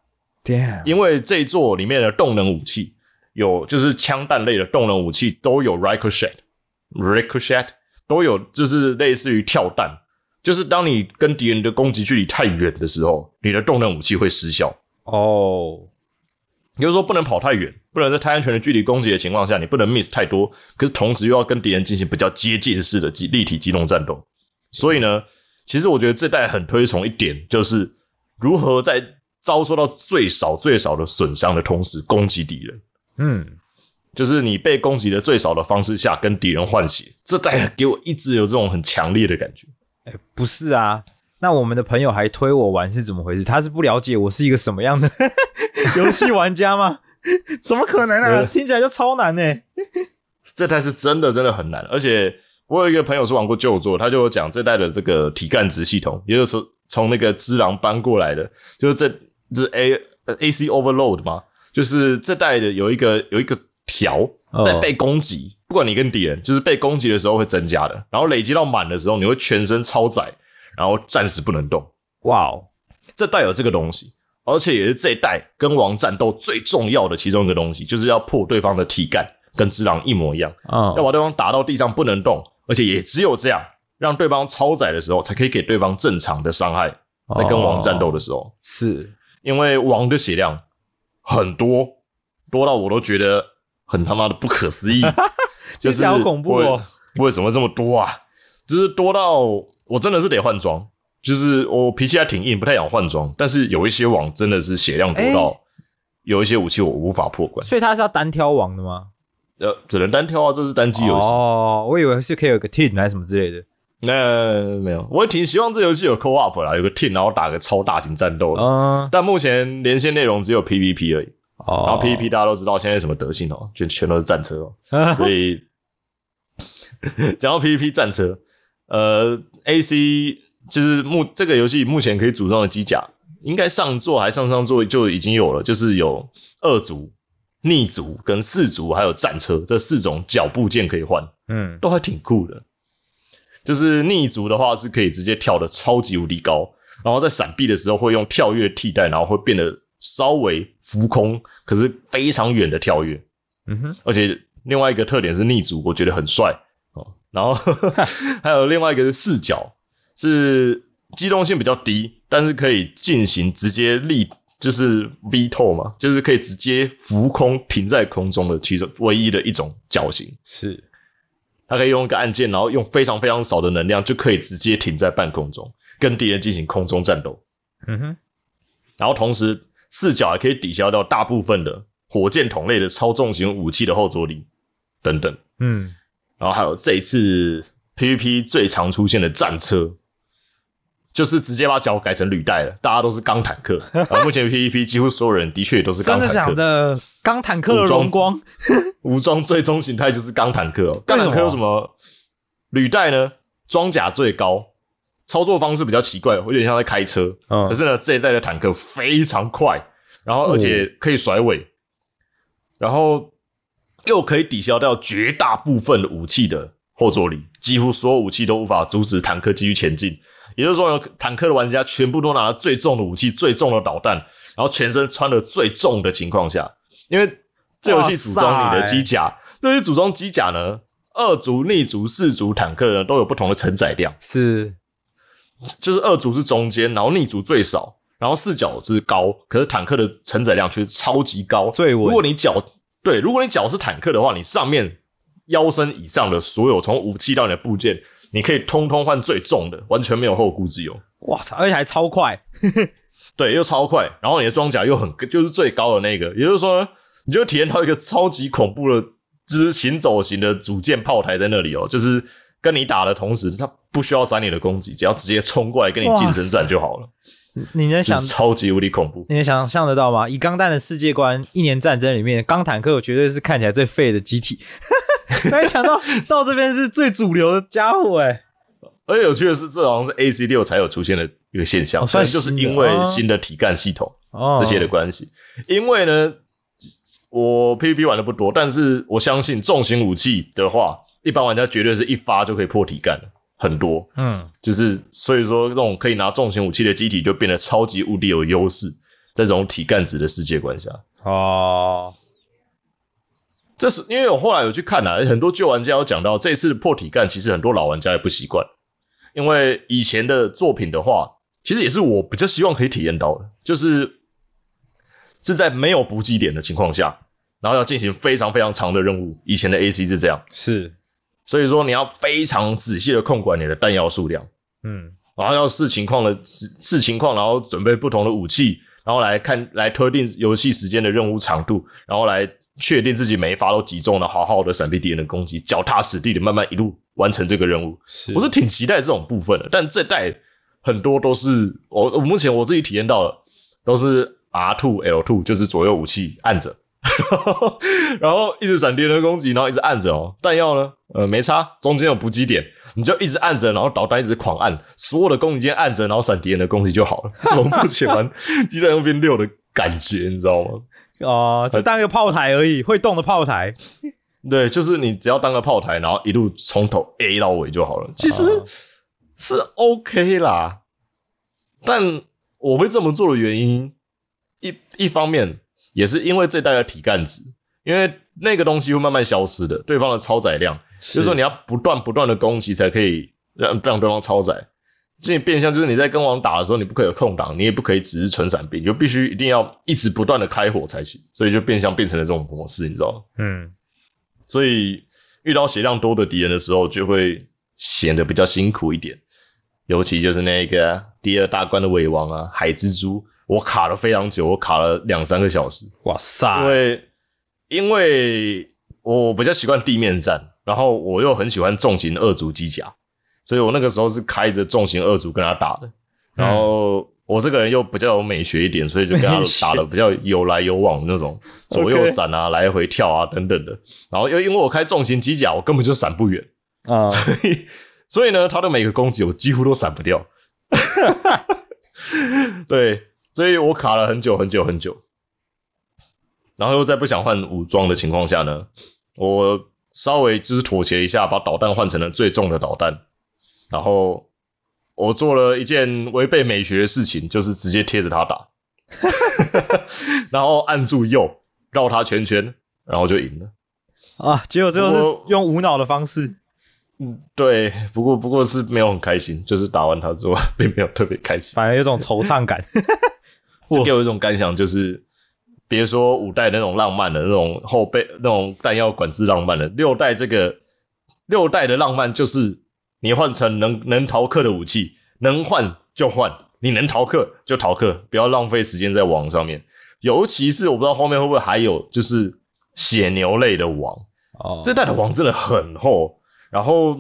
Speaker 2: 因为这一座里面的动能武器有就是枪弹类的动能武器都有 ricochet ricochet 都有，就是类似于跳弹，就是当你跟敌人的攻击距离太远的时候，你的动能武器会失效。
Speaker 1: 哦，
Speaker 2: 也就是说，不能跑太远，不能在太安全的距离攻击的情况下，你不能 miss 太多，可是同时又要跟敌人进行比较接近式的机立体机动战斗。所以呢，其实我觉得这代很推崇一点，就是如何在遭受到最少最少的损伤的同时攻击敌人。
Speaker 1: 嗯，
Speaker 2: 就是你被攻击的最少的方式下跟敌人换血，这代给我一直有这种很强烈的感觉。
Speaker 1: 不是啊。那我们的朋友还推我玩是怎么回事？他是不了解我是一个什么样的游戏玩家吗？怎么可能啊？
Speaker 2: 呃
Speaker 1: 听起来就超难呢、
Speaker 2: 这代是真的真的很难，而且我有一个朋友是玩过旧作，他就有讲这代的这个体干值系统，也就是从从那个只狼搬过来的，就是这这是 A 呃 AC Overload 嘛，就是这代的有一个有一个条
Speaker 1: 哦
Speaker 2: 在被攻击，不管你跟敌人，就是被攻击的时候会增加的，然后累积到满的时候，你会全身超载，然后暂时不能动。
Speaker 1: 哇哦，
Speaker 2: 这带有这个东西，而且也是这一代跟王战斗最重要的其中一个东西，就是要破对方的体干，跟之狼一模一样，
Speaker 1: 嗯。
Speaker 2: 要把对方打到地上不能动，而且也只有这样，让对方超载的时候，才可以给对方正常的伤害。在跟王战斗的时候，
Speaker 1: 是。
Speaker 2: 因为王的血量很多，多到我都觉得很他妈的不可思议，*laughs* 就是
Speaker 1: 听起来好恐怖哦
Speaker 2: 为为什么这么多啊？就是多到我真的是得换装，就是我脾气还挺硬，不太想换装，但是有一些网真的是血量多到，有一些武器我无法破关。
Speaker 1: 所以他是要单挑王的吗？
Speaker 2: 呃，只能单挑啊，这是单机游戏。
Speaker 1: 哦，我以为是可以有个 team 还是什么之类的。
Speaker 2: 那没有，我也挺希望这游戏有 co op 啦，有个 team，然后打个超大型战斗的。
Speaker 1: 嗯，
Speaker 2: 但目前连线内容只有 PVP 而已，
Speaker 1: 哦，
Speaker 2: 然后 PVP 大家都知道现在什么德性哦，全全都是战车哦，*laughs* 所以 *laughs* 讲到 PVP 战车，呃，AC 就是目这个游戏目前可以组装的机甲，应该上座还上上座就已经有了，就是有二族、逆族跟四族，还有战车这四种脚部件可以换，
Speaker 1: 嗯，
Speaker 2: 都还挺酷的。就是逆族的话是可以直接跳的超级无敌高，然后在闪避的时候会用跳跃替代，然后会变得稍微浮空，可是非常远的跳跃。
Speaker 1: 嗯哼，
Speaker 2: 而且另外一个特点是逆足，我觉得很帅哦。然后 *laughs* 还有另外一个是四角，是机动性比较低，但是可以进行直接立，就是 V 透嘛，就是可以直接浮空停在空中的其中唯一的一种脚型。
Speaker 1: 是，
Speaker 2: 它可以用一个按键，然后用非常非常少的能量就可以直接停在半空中，跟敌人进行空中战斗。
Speaker 1: 嗯哼，
Speaker 2: 然后同时四角也可以抵消掉大部分的火箭筒类的超重型武器的后坐力等等。
Speaker 1: 嗯，
Speaker 2: 然后还有这一次 PVP 最常出现的战车，就是直接把脚改成履带了，大家都是钢坦克。*laughs* 啊，目前 PVP 几乎所有人的确也都是钢坦克。
Speaker 1: 的？钢坦克荣光，*laughs*
Speaker 2: 武装最终形态就是钢坦克、哦。钢坦克有什么履带呢？装甲最高，操作方式比较奇怪，有点像在开车。
Speaker 1: 嗯
Speaker 2: 可是呢，这一代的坦克非常快，然后而且可以甩尾，然后又可以抵消掉绝大部分的武器的后坐力，几乎所有武器都无法阻止坦克继续前进。也就是说呢，坦克的玩家全部都拿了最重的武器、最重的导弹，然后全身穿的最重的情况下，因为这游戏组装你的机甲，这些组装机甲呢，二足、逆足、四足坦克呢都有不同的承载量。
Speaker 1: 是，
Speaker 2: 就是二足是中间，然后逆足最少，然后四角是高，可是坦克的承载量却是超级高，
Speaker 1: 最稳
Speaker 2: 如果你脚对，如果你脚是坦克的话，你上面腰身以上的所有从武器到你的部件，你可以通通换最重的，完全没有后顾之忧。
Speaker 1: 哇操，而且还超快，*laughs* *laughs*
Speaker 2: 对，又超快，然后你的装甲又很就是最高的那个，也就是说，你就会体验到一个超级恐怖的，就是行走型的主舰炮台在那里哦，就是跟你打的同时，它不需要闪你的攻击，只要直接冲过来跟你近身战就好了，
Speaker 1: 你能想
Speaker 2: 超级无敌恐怖。
Speaker 1: 你能想象得到吗？以钢弹的世界观，一年战争里面，钢坦克绝对是看起来最废的机体。*laughs* 没想到到这边是最主流的家伙哎、
Speaker 2: 而且有趣的是，这好像是 A C 六才有出现的一个现象，
Speaker 1: 哦
Speaker 2: 可能
Speaker 1: 算
Speaker 2: 就是因为
Speaker 1: 哦
Speaker 2: 新的体干系统、
Speaker 1: 哦，
Speaker 2: 这些的关系。因为呢，我 P P 玩的不多，但是我相信重型武器的话，一般玩家绝对是一发就可以破体干的，很多。
Speaker 1: 嗯，
Speaker 2: 就是所以说，这种可以拿重型武器的机体就变得超级无敌有优势，在这种体干值的世界观下。
Speaker 1: 哦，
Speaker 2: 这是因为我后来有去看啊，很多旧玩家有讲到，这次的破体干，其实很多老玩家也不习惯，因为以前的作品的话，其实也是我比较希望可以体验到的，就是是在没有补给点的情况下，然后要进行非常非常长的任务。以前的 AC 是这样，
Speaker 1: 是，
Speaker 2: 所以说你要非常仔细的控管你的弹药数量，
Speaker 1: 嗯，
Speaker 2: 然后要视情况的视视情况，然后准备不同的武器，然后来看来特定游戏时间的任务长度，然后来确定自己每一发都击中了，好好的闪避敌人的攻击，脚踏实地的慢慢一路完成这个任务。
Speaker 1: 是
Speaker 2: 我是挺期待这种部分的，但这代很多都是我我目前我自己体验到的都是 R two L two，就是左右武器按着。*laughs* 然后一直闪敌人的攻击，然后一直按着哦。弹药呢，呃，没差，中间有补给点，你就一直按着，然后导弹一直狂按，所有的攻击键按着，然后闪敌人的攻击就好了。是我目前玩机战用兵六的感觉，你知道吗？
Speaker 1: 哦，就当一个炮台而已，会动的炮台。
Speaker 2: 对，就是你只要当个炮台，然后一路从头 A 到尾就好了。其实
Speaker 1: 哦
Speaker 2: 是 OK 啦，但我会这么做的原因，一一方面也是因为这代的体干值，因为那个东西会慢慢消失的，对方的超载量，就是说你要不断不断的攻击才可以让让对方超载。这变相就是你在跟王打的时候，你不可以有空档，你也不可以只是纯闪避，你就必须一定要一直不断的开火才行，所以就变相变成了这种模式，你知道吗？
Speaker 1: 嗯，
Speaker 2: 所以遇到血量多的敌人的时候，就会显得比较辛苦一点。尤其就是那个第二大关的尾王啊，海蜘蛛，我卡了非常久，我卡了两三个小时，
Speaker 1: 哇塞，
Speaker 2: 因为因为我比较习惯地面战，然后我又很喜欢重型二足机甲，所以我那个时候是开着重型二足跟他打的。然后我这个人又比较有美学一点，所以就跟他打的比较有来有往那种，*laughs* 左右闪啊、来回跳啊等等的。然后又因为我开重型机甲，我根本就闪不远，*laughs*
Speaker 1: 啊、
Speaker 2: 所以呢，他的每个攻击我几乎都闪不掉。*laughs* 对，所以我卡了很久很久很久，然后又在不想换武装的情况下呢，我稍微就是妥协一下，把导弹换成了最重的导弹，然后我做了一件违背美学的事情，就是直接贴着他打，然后按住右绕他圈圈，然后就赢了。
Speaker 1: 啊，结果最后用无脑的方式。
Speaker 2: 嗯对，不过不过是没有很开心，就是打完他之后并没有特别开心。
Speaker 1: 反而有种惆怅感。
Speaker 2: 就给我一种感想，就是别说五代那种浪漫的那种后备那种弹药管制浪漫的，六代这个六代的浪漫就是你换成能能逃课的武器，能换就换，你能逃课就逃课，不要浪费时间在网上面。尤其是我不知道后面会不会还有就是血牛类的网，
Speaker 1: 哦，
Speaker 2: 这代的网真的很厚，然后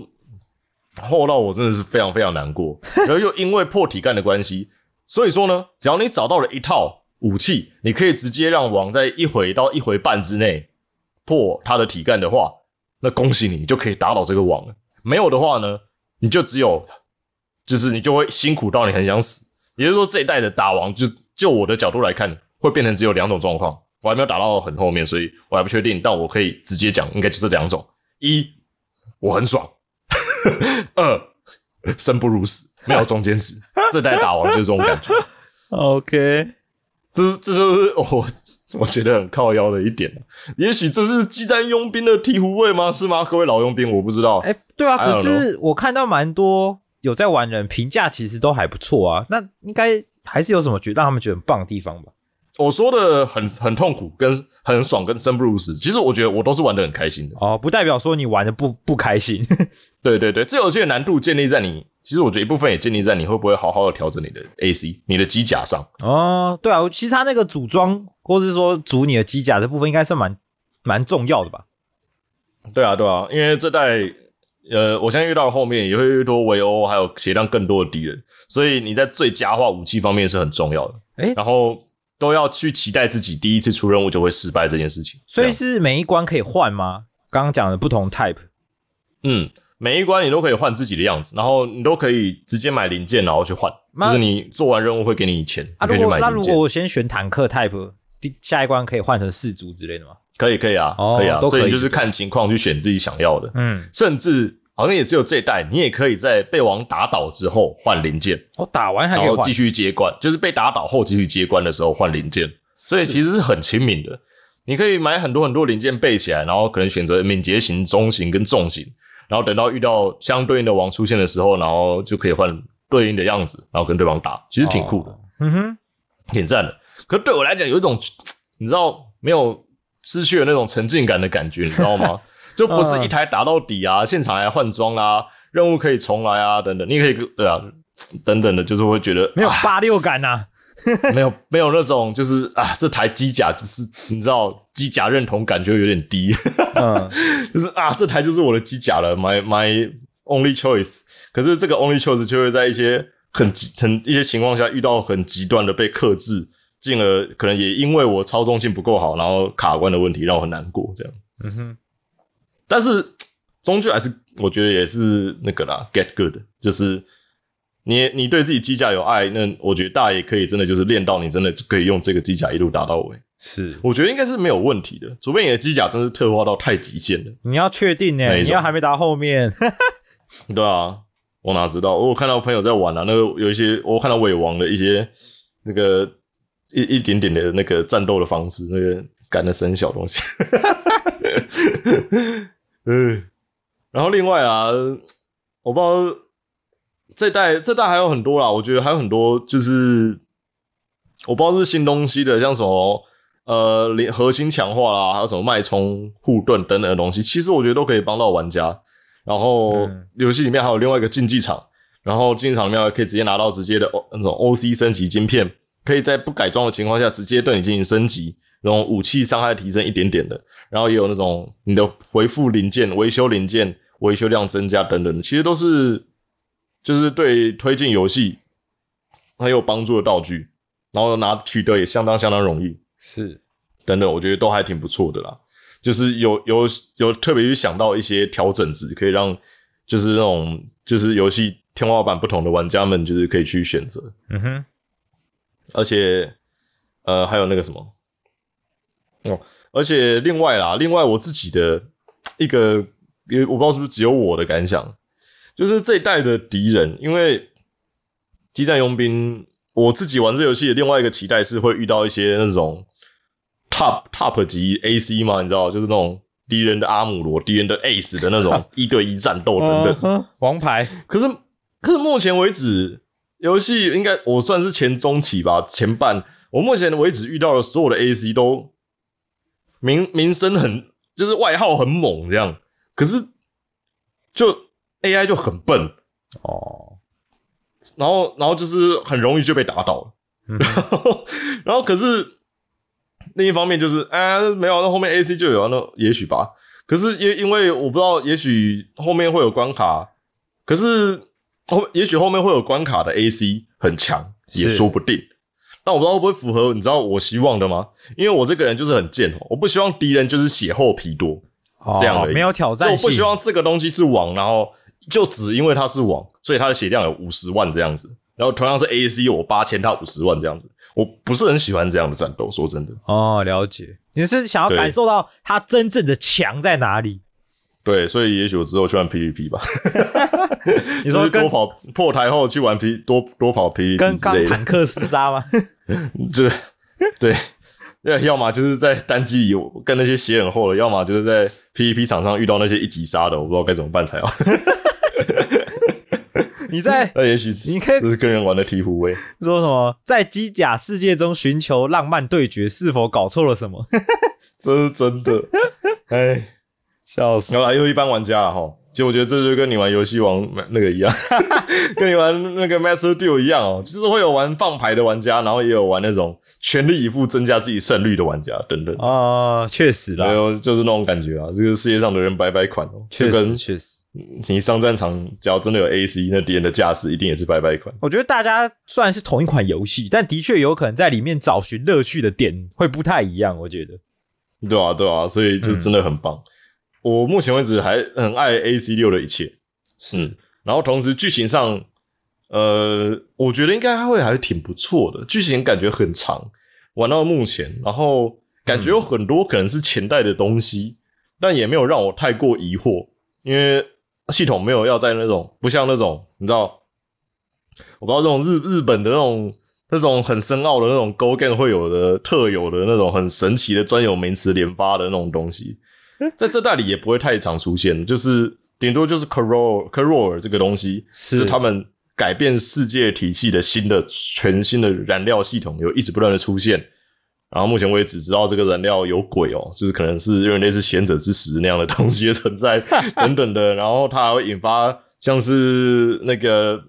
Speaker 2: 厚到我真的是非常非常难过。然后又因为破体干的关系，所以说呢，只要你找到了一套武器，你可以直接让王在一回到一回半之内破他的体干的话，那恭喜你，你就可以打倒这个王了。没有的话呢，你就只有就是你就会辛苦到你很想死。也就是说，这一代的打王，就就我的角度来看，会变成只有两种状况。我还没有打到很后面，所以我还不确定。但我可以直接讲，应该就是两种：一，我很爽；*laughs* 二，生不如死，没有中间值。这代打王就是这种感觉。*laughs*
Speaker 1: OK，
Speaker 2: 这是这就是我我觉得很靠腰的一点也许这是激战佣兵的醍醐味吗？是吗？各位老佣兵，我不知道。
Speaker 1: 哎、对啊，可是我看到蛮多有在玩人评价，其实都还不错啊。那应该还是有什么觉让他们觉得很棒的地方吧？
Speaker 2: 我说的很很痛苦，跟很爽，跟生不如死。其实我觉得我都是玩的很开心的。
Speaker 1: 哦，不代表说你玩的不不开心。*laughs*
Speaker 2: 对对对，这游戏的难度建立在你，其实我觉得一部分也建立在你会不会好好的调整你的 AC、你的机甲上。
Speaker 1: 哦，对啊，其实它那个组装或是说组你的机甲这部分，应该是蛮蛮重要的吧？
Speaker 2: 对啊，对啊，因为这代呃，我相信遇到后面也会越多围殴，还有血量更多的敌人，所以你在最佳化武器方面是很重要的。
Speaker 1: 诶
Speaker 2: 然后都要去期待自己第一次出任务就会失败这件事情。
Speaker 1: 所以是每一关可以换吗？刚刚讲的不同 type
Speaker 2: 嗯，每一关你都可以换自己的样子，然后你都可以直接买零件，然后去换。就是你做完任务会给你钱，
Speaker 1: 啊，
Speaker 2: 你可以去
Speaker 1: 如果那如。果我先选坦克 type，第下一关可以换成四族之类的吗？
Speaker 2: 可以可以啊，
Speaker 1: 哦
Speaker 2: 可以啊，
Speaker 1: 以
Speaker 2: 所以你就是看情况去选自己想要的。
Speaker 1: 嗯，
Speaker 2: 甚至好像也只有这一代，你也可以在被王打倒之后换零件，
Speaker 1: 我、打完还可以换
Speaker 2: 然后继续接关，就是被打倒后继续接关的时候换零件，所以其实是很亲民的。你可以买很多很多零件备起来，然后可能选择敏捷型、中型跟重型，然后等到遇到相对应的王出现的时候，然后就可以换对应的样子，然后跟对方打，其实挺酷的。
Speaker 1: 哦嗯哼，
Speaker 2: 挺赞的。可对我来讲，有一种你知道没有失去了那种沉浸感的感觉，你知道吗？就不是一台打到底啊，现场还换装啊，任务可以重来啊，等等，你可以对啊，等等的，就是会觉得啊
Speaker 1: 没有八六感呐、*laughs*
Speaker 2: 没有没有那种就是啊，这台机甲就是你知道机甲认同感就有点低，
Speaker 1: 嗯，*laughs*
Speaker 2: 就是啊，这台就是我的机甲了，my my only choice。可是这个 only choice 就会在一些很极很一些情况下遇到很极端的被克制，进而可能也因为我操纵性不够好，然后卡关的问题让我很难过。这样，
Speaker 1: 嗯哼，
Speaker 2: 但是终究还是我觉得也是那个啦，get good，就是你你对自己机甲有爱，那我觉得大家也可以真的就是练到你真的可以用这个机甲一路打到尾。
Speaker 1: 是
Speaker 2: 我觉得应该是没有问题的，除非你的机甲真是特化到太极限了。
Speaker 1: 你要确定呢、你要还没打后面，*laughs*
Speaker 2: 对啊，我哪知道？我看到朋友在玩啊，那个有一些我看到伪王的一些那个一一点点的那个战斗的方式，那个干的是很小东西。嗯，然后另外啊，我不知道这代这代还有很多啦，我觉得还有很多就是我不知道是新东西的，像什么呃连核心强化啦，还有什么脉冲护盾等等的东西，其实我觉得都可以帮到玩家。然后
Speaker 1: 嗯
Speaker 2: 游戏里面还有另外一个竞技场，然后竞技场里面可以直接拿到直接的那种 OC 升级晶片，可以在不改装的情况下直接对你进行升级，那种武器伤害提升一点点的，然后也有那种你的回复零件、维修零件、维修量增加等等的，其实都是就是对推进游戏很有帮助的道具，然后拿取得也相当相当容易，
Speaker 1: 是
Speaker 2: 等等，我觉得都还挺不错的啦。就是有有有特别去想到一些调整值，可以让就是那种就是游戏天花板不同的玩家们，就是可以去选择。
Speaker 1: 嗯哼，
Speaker 2: 而且呃还有那个什么哦，而且另外啦，另外我自己的一个，也我不知道是不是只有我的感想，就是这一代的敌人，因为激战佣兵，我自己玩这游戏的另外一个期待是会遇到一些那种 top top 级 AC 嘛，你知道，就是那种敌人的阿姆罗、敌人的 Ace 的那种 *laughs* 一对一战斗等等。
Speaker 1: 王牌
Speaker 2: 可是，可是目前为止，游戏应该我算是前中期吧，前半我目前为止遇到的所有的 AC 都名名声很，就是外号很猛这样，可是就 AI 就很笨，
Speaker 1: 哦，
Speaker 2: 然后然后就是很容易就被打倒。了，
Speaker 1: 嗯
Speaker 2: 然后然后可是另一方面就是啊没有，那后面 AC 就有啊，那也许吧。可是因因为我不知道，也许后面会有关卡，可是后也许后面会有关卡的 AC 很强，也说不定。但我不知道会不会符合你知道我希望的吗？因为我这个人就是很贱哦，我不希望敌人就是血厚皮多，这样而已
Speaker 1: 哦没有挑战性，
Speaker 2: 我不希望这个东西是网，然后就只因为它是网，所以它的血量有五十万这样子。然后同样是 AC，我八千，他五十万这样子，我不是很喜欢这样的战斗。说真的，
Speaker 1: 哦，了解，你是想要感受到它真正的强在哪里？
Speaker 2: 对，所以也许我之后去玩 PVP 吧。*laughs* *laughs*
Speaker 1: 你说
Speaker 2: 多跑破台后去玩 P 多多跑 PVP
Speaker 1: 跟坦克厮杀吗？*laughs*
Speaker 2: 就是对，要要么就是在单机里跟那些血很厚的，要么就是在 PVP 场上遇到那些一级杀的，我不知道该怎么办才好。
Speaker 1: 你在
Speaker 2: 那也许
Speaker 1: 你可以
Speaker 2: 这是跟人玩的醍醐味。
Speaker 1: 说什么？在机甲世界中寻求浪漫对决，是否搞错了什么？
Speaker 2: 这是真的，哎，
Speaker 1: 笑死！
Speaker 2: 然后又一般玩家了哈。其实我觉得这就跟你玩游戏王那个一样，*laughs* 跟你玩那个 Master Duel 一样哦，就是会有玩放牌的玩家，然后也有玩那种全力以赴增加自己胜率的玩家等等。
Speaker 1: 啊，确实啦，
Speaker 2: 还有就是那种感觉啊，这个世界上的人百百款哦，
Speaker 1: 确实确实。
Speaker 2: 你上战场，只要真的有 AC，那敌人的架势一定也是百百款。
Speaker 1: 我觉得大家虽然是同一款游戏，但的确有可能在里面找寻乐趣的点会不太一样。我觉得，
Speaker 2: 对啊，对啊，所以就真的很棒。我目前为止还很爱 AC 六的一切，嗯，然后同时剧情上，呃，我觉得应该会还挺不错的，剧情感觉很长，玩到目前，然后感觉有很多可能是前代的东西，但也没有让我太过疑惑，因为系统没有要在那种不像那种你知道，我不知道这种日日本的那种。那种很深奥的那种 Go Game 会有的特有的那种很神奇的专有名词连发的那种东西，*laughs* 在这代里也不会太常出现，就是顶多就是 Coroll Coroll 这个东西，
Speaker 1: 是
Speaker 2: 就是他们改变世界体系的新的全新的燃料系统，有一直不断的出现。然后目前为止只知道这个燃料有鬼哦，就是可能是有点类似贤者之石那样的东西的存在 *laughs* 等等的，然后它还会引发像是那个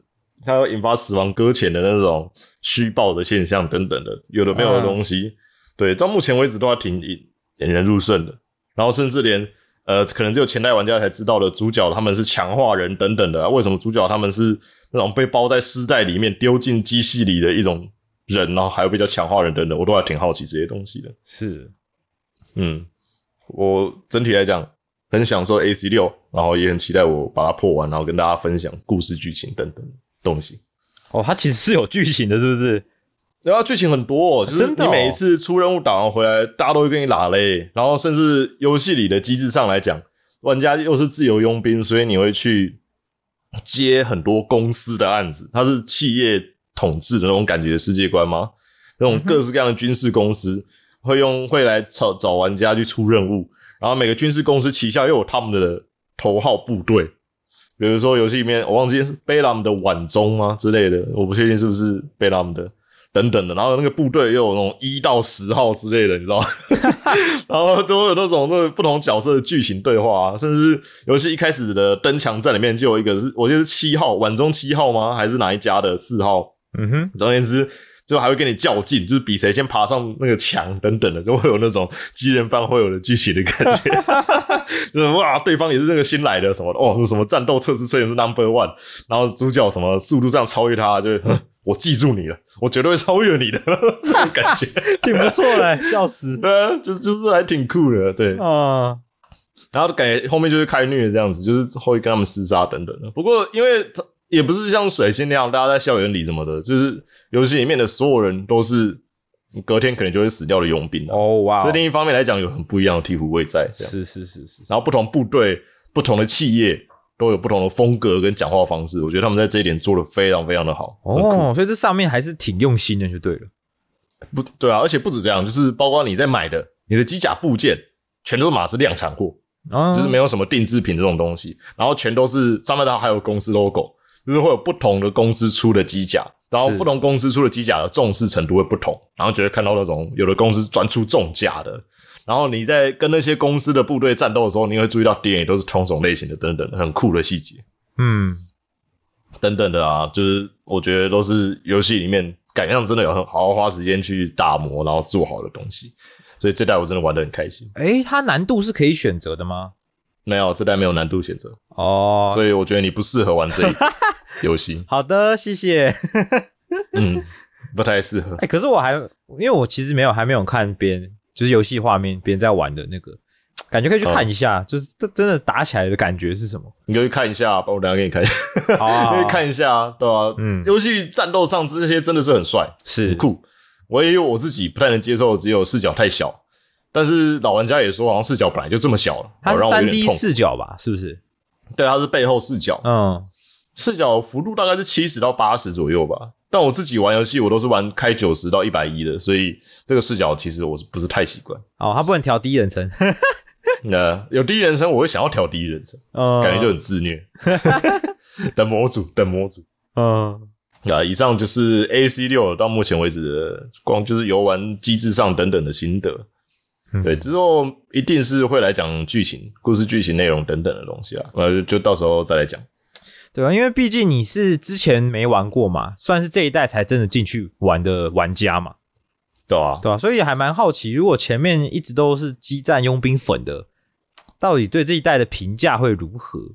Speaker 2: 它会引发死亡搁浅的那种虚报的现象等等的，有的没有的东西。对，到目前为止都还挺引引人入胜的。然后甚至连呃，可能只有前代玩家才知道的主角他们是强化人等等的、啊，为什么主角他们是那种被包在丝带里面丢进机器里的一种人，然后还有比较强化人等等，我都还挺好奇这些东西的。
Speaker 1: 是
Speaker 2: 嗯，我整体来讲很享受 AC 六，然后也很期待我把它破完，然后跟大家分享故事剧情等等东西。
Speaker 1: 哦，它其实是有剧情的，是不是？
Speaker 2: 然后剧情很多、哦，就是你每一次出任务打完回来，大家都会跟你拉嘞。然后甚至游戏里的机制上来讲，玩家又是自由佣兵，所以你会去接很多公司的案子，它是企业统治的那种感觉的世界观吗？那种各式各样的军事公司会用会来找找玩家去出任务，然后每个军事公司旗下又有他们的头号部队，比如说游戏里面我忘记是贝拉姆的晚钟吗之类的，我不确定是不是贝拉姆的。等等的，然后那个部队又有那种一到十号之类的，你知道吗？*laughs* 然后都有那种那个不同角色的剧情对话啊，甚至游戏一开始的登墙战里面就有一个是，我记得是七号晚中七号吗？还是哪一家的四号？
Speaker 1: 嗯哼，
Speaker 2: 总而言之，就还会跟你较劲，就是比谁先爬上那个墙等等的，就会有那种机人番会有的剧情的感觉，*laughs* 就是哇，对方也是那个新来的什么的哦，是什么战斗测试测验是 number one，然后主角什么速度上超越他，就哼我记住你了，我绝对会超越你的那种 *laughs* 感觉，
Speaker 1: 挺不错嘞，笑死。*laughs*
Speaker 2: 对啊，就就是还挺酷的，对。
Speaker 1: 嗯，
Speaker 2: 然后感觉后面就是开虐这样子，就是会跟他们厮杀等等的。不过因为他也不是像水星那样，大家在校园里什么的，就是游戏里面的所有人都是隔天可能就会死掉的佣兵、啊。
Speaker 1: 哦哇
Speaker 2: 所以另一方面来讲，有很不一样的替补位在，这样。
Speaker 1: 是是是是，
Speaker 2: 然后不同部队、不同的企业都有不同的风格跟讲话方式，我觉得他们在这一点做的非常非常的好。
Speaker 1: 哦，所以这上面还是挺用心的，就对了。
Speaker 2: 不对啊，而且不止这样，就是包括你在买的你的机甲部件，全都是马是量产货。
Speaker 1: 啊，
Speaker 2: 就是没有什么定制品这种东西，然后全都是上面它还有公司 logo，就是会有不同的公司出的机甲，然后不同公司出的机甲的重视程度会不同，然后就会看到那种有的公司专出重甲的，然后你在跟那些公司的部队战斗的时候，你会注意到敌人也都是同种类型的等等的很酷的细节
Speaker 1: 嗯，
Speaker 2: 等等的啊，就是我觉得都是游戏里面感觉上真的有很好好花时间去打磨，然后做好的东西，所以这代我真的玩的很开心。
Speaker 1: 诶，它难度是可以选择的吗？
Speaker 2: 没有这代没有难度选择，
Speaker 1: 哦，
Speaker 2: 所以我觉得你不适合玩这一游戏。*laughs*
Speaker 1: 好的，谢谢。
Speaker 2: 嗯，不太适合。
Speaker 1: 哎、可是我还因为我其实没有还没有看别人就是游戏画面别人在玩的那个，感觉可以去看一下，就是这真的打起来的感觉是什么？
Speaker 2: 你可以看一下，我等一下给你看一下，
Speaker 1: 好啊
Speaker 2: 可以看一下，对吧、
Speaker 1: 嗯
Speaker 2: 游戏战斗上这些真的是很帅，
Speaker 1: 是
Speaker 2: 很酷。我也有我自己不太能接受，只有视角太小。但是老玩家也说，好像视角本来就这么小了，
Speaker 1: 它是三 D。视角吧？是不是？
Speaker 2: 对，它是背后视角，
Speaker 1: 嗯，
Speaker 2: 视角幅度大概是七十到八十左右吧。但我自己玩游戏，我都是玩开九十到一百一的，所以这个视角其实我是不是太习惯。
Speaker 1: 哦，他不能调第一人称，
Speaker 2: 那，*laughs* 有第一人称，我会想要调第一人称，
Speaker 1: 嗯，
Speaker 2: 感觉就很自虐。*laughs* 等模组，等模组。
Speaker 1: 嗯，
Speaker 2: 啊，以上就是 A C 六到目前为止的光就是游玩机制上等等的心得。
Speaker 1: 嗯
Speaker 2: 对，之后一定是会来讲剧情、故事剧情内容等等的东西啊，呃，就就到时候再来讲。
Speaker 1: 对啊，因为毕竟你是之前没玩过嘛，算是这一代才真的进去玩的玩家嘛，
Speaker 2: 对啊，
Speaker 1: 对啊、所以还蛮好奇，如果前面一直都是激战佣兵粉的，到底对这一代的评价会如何？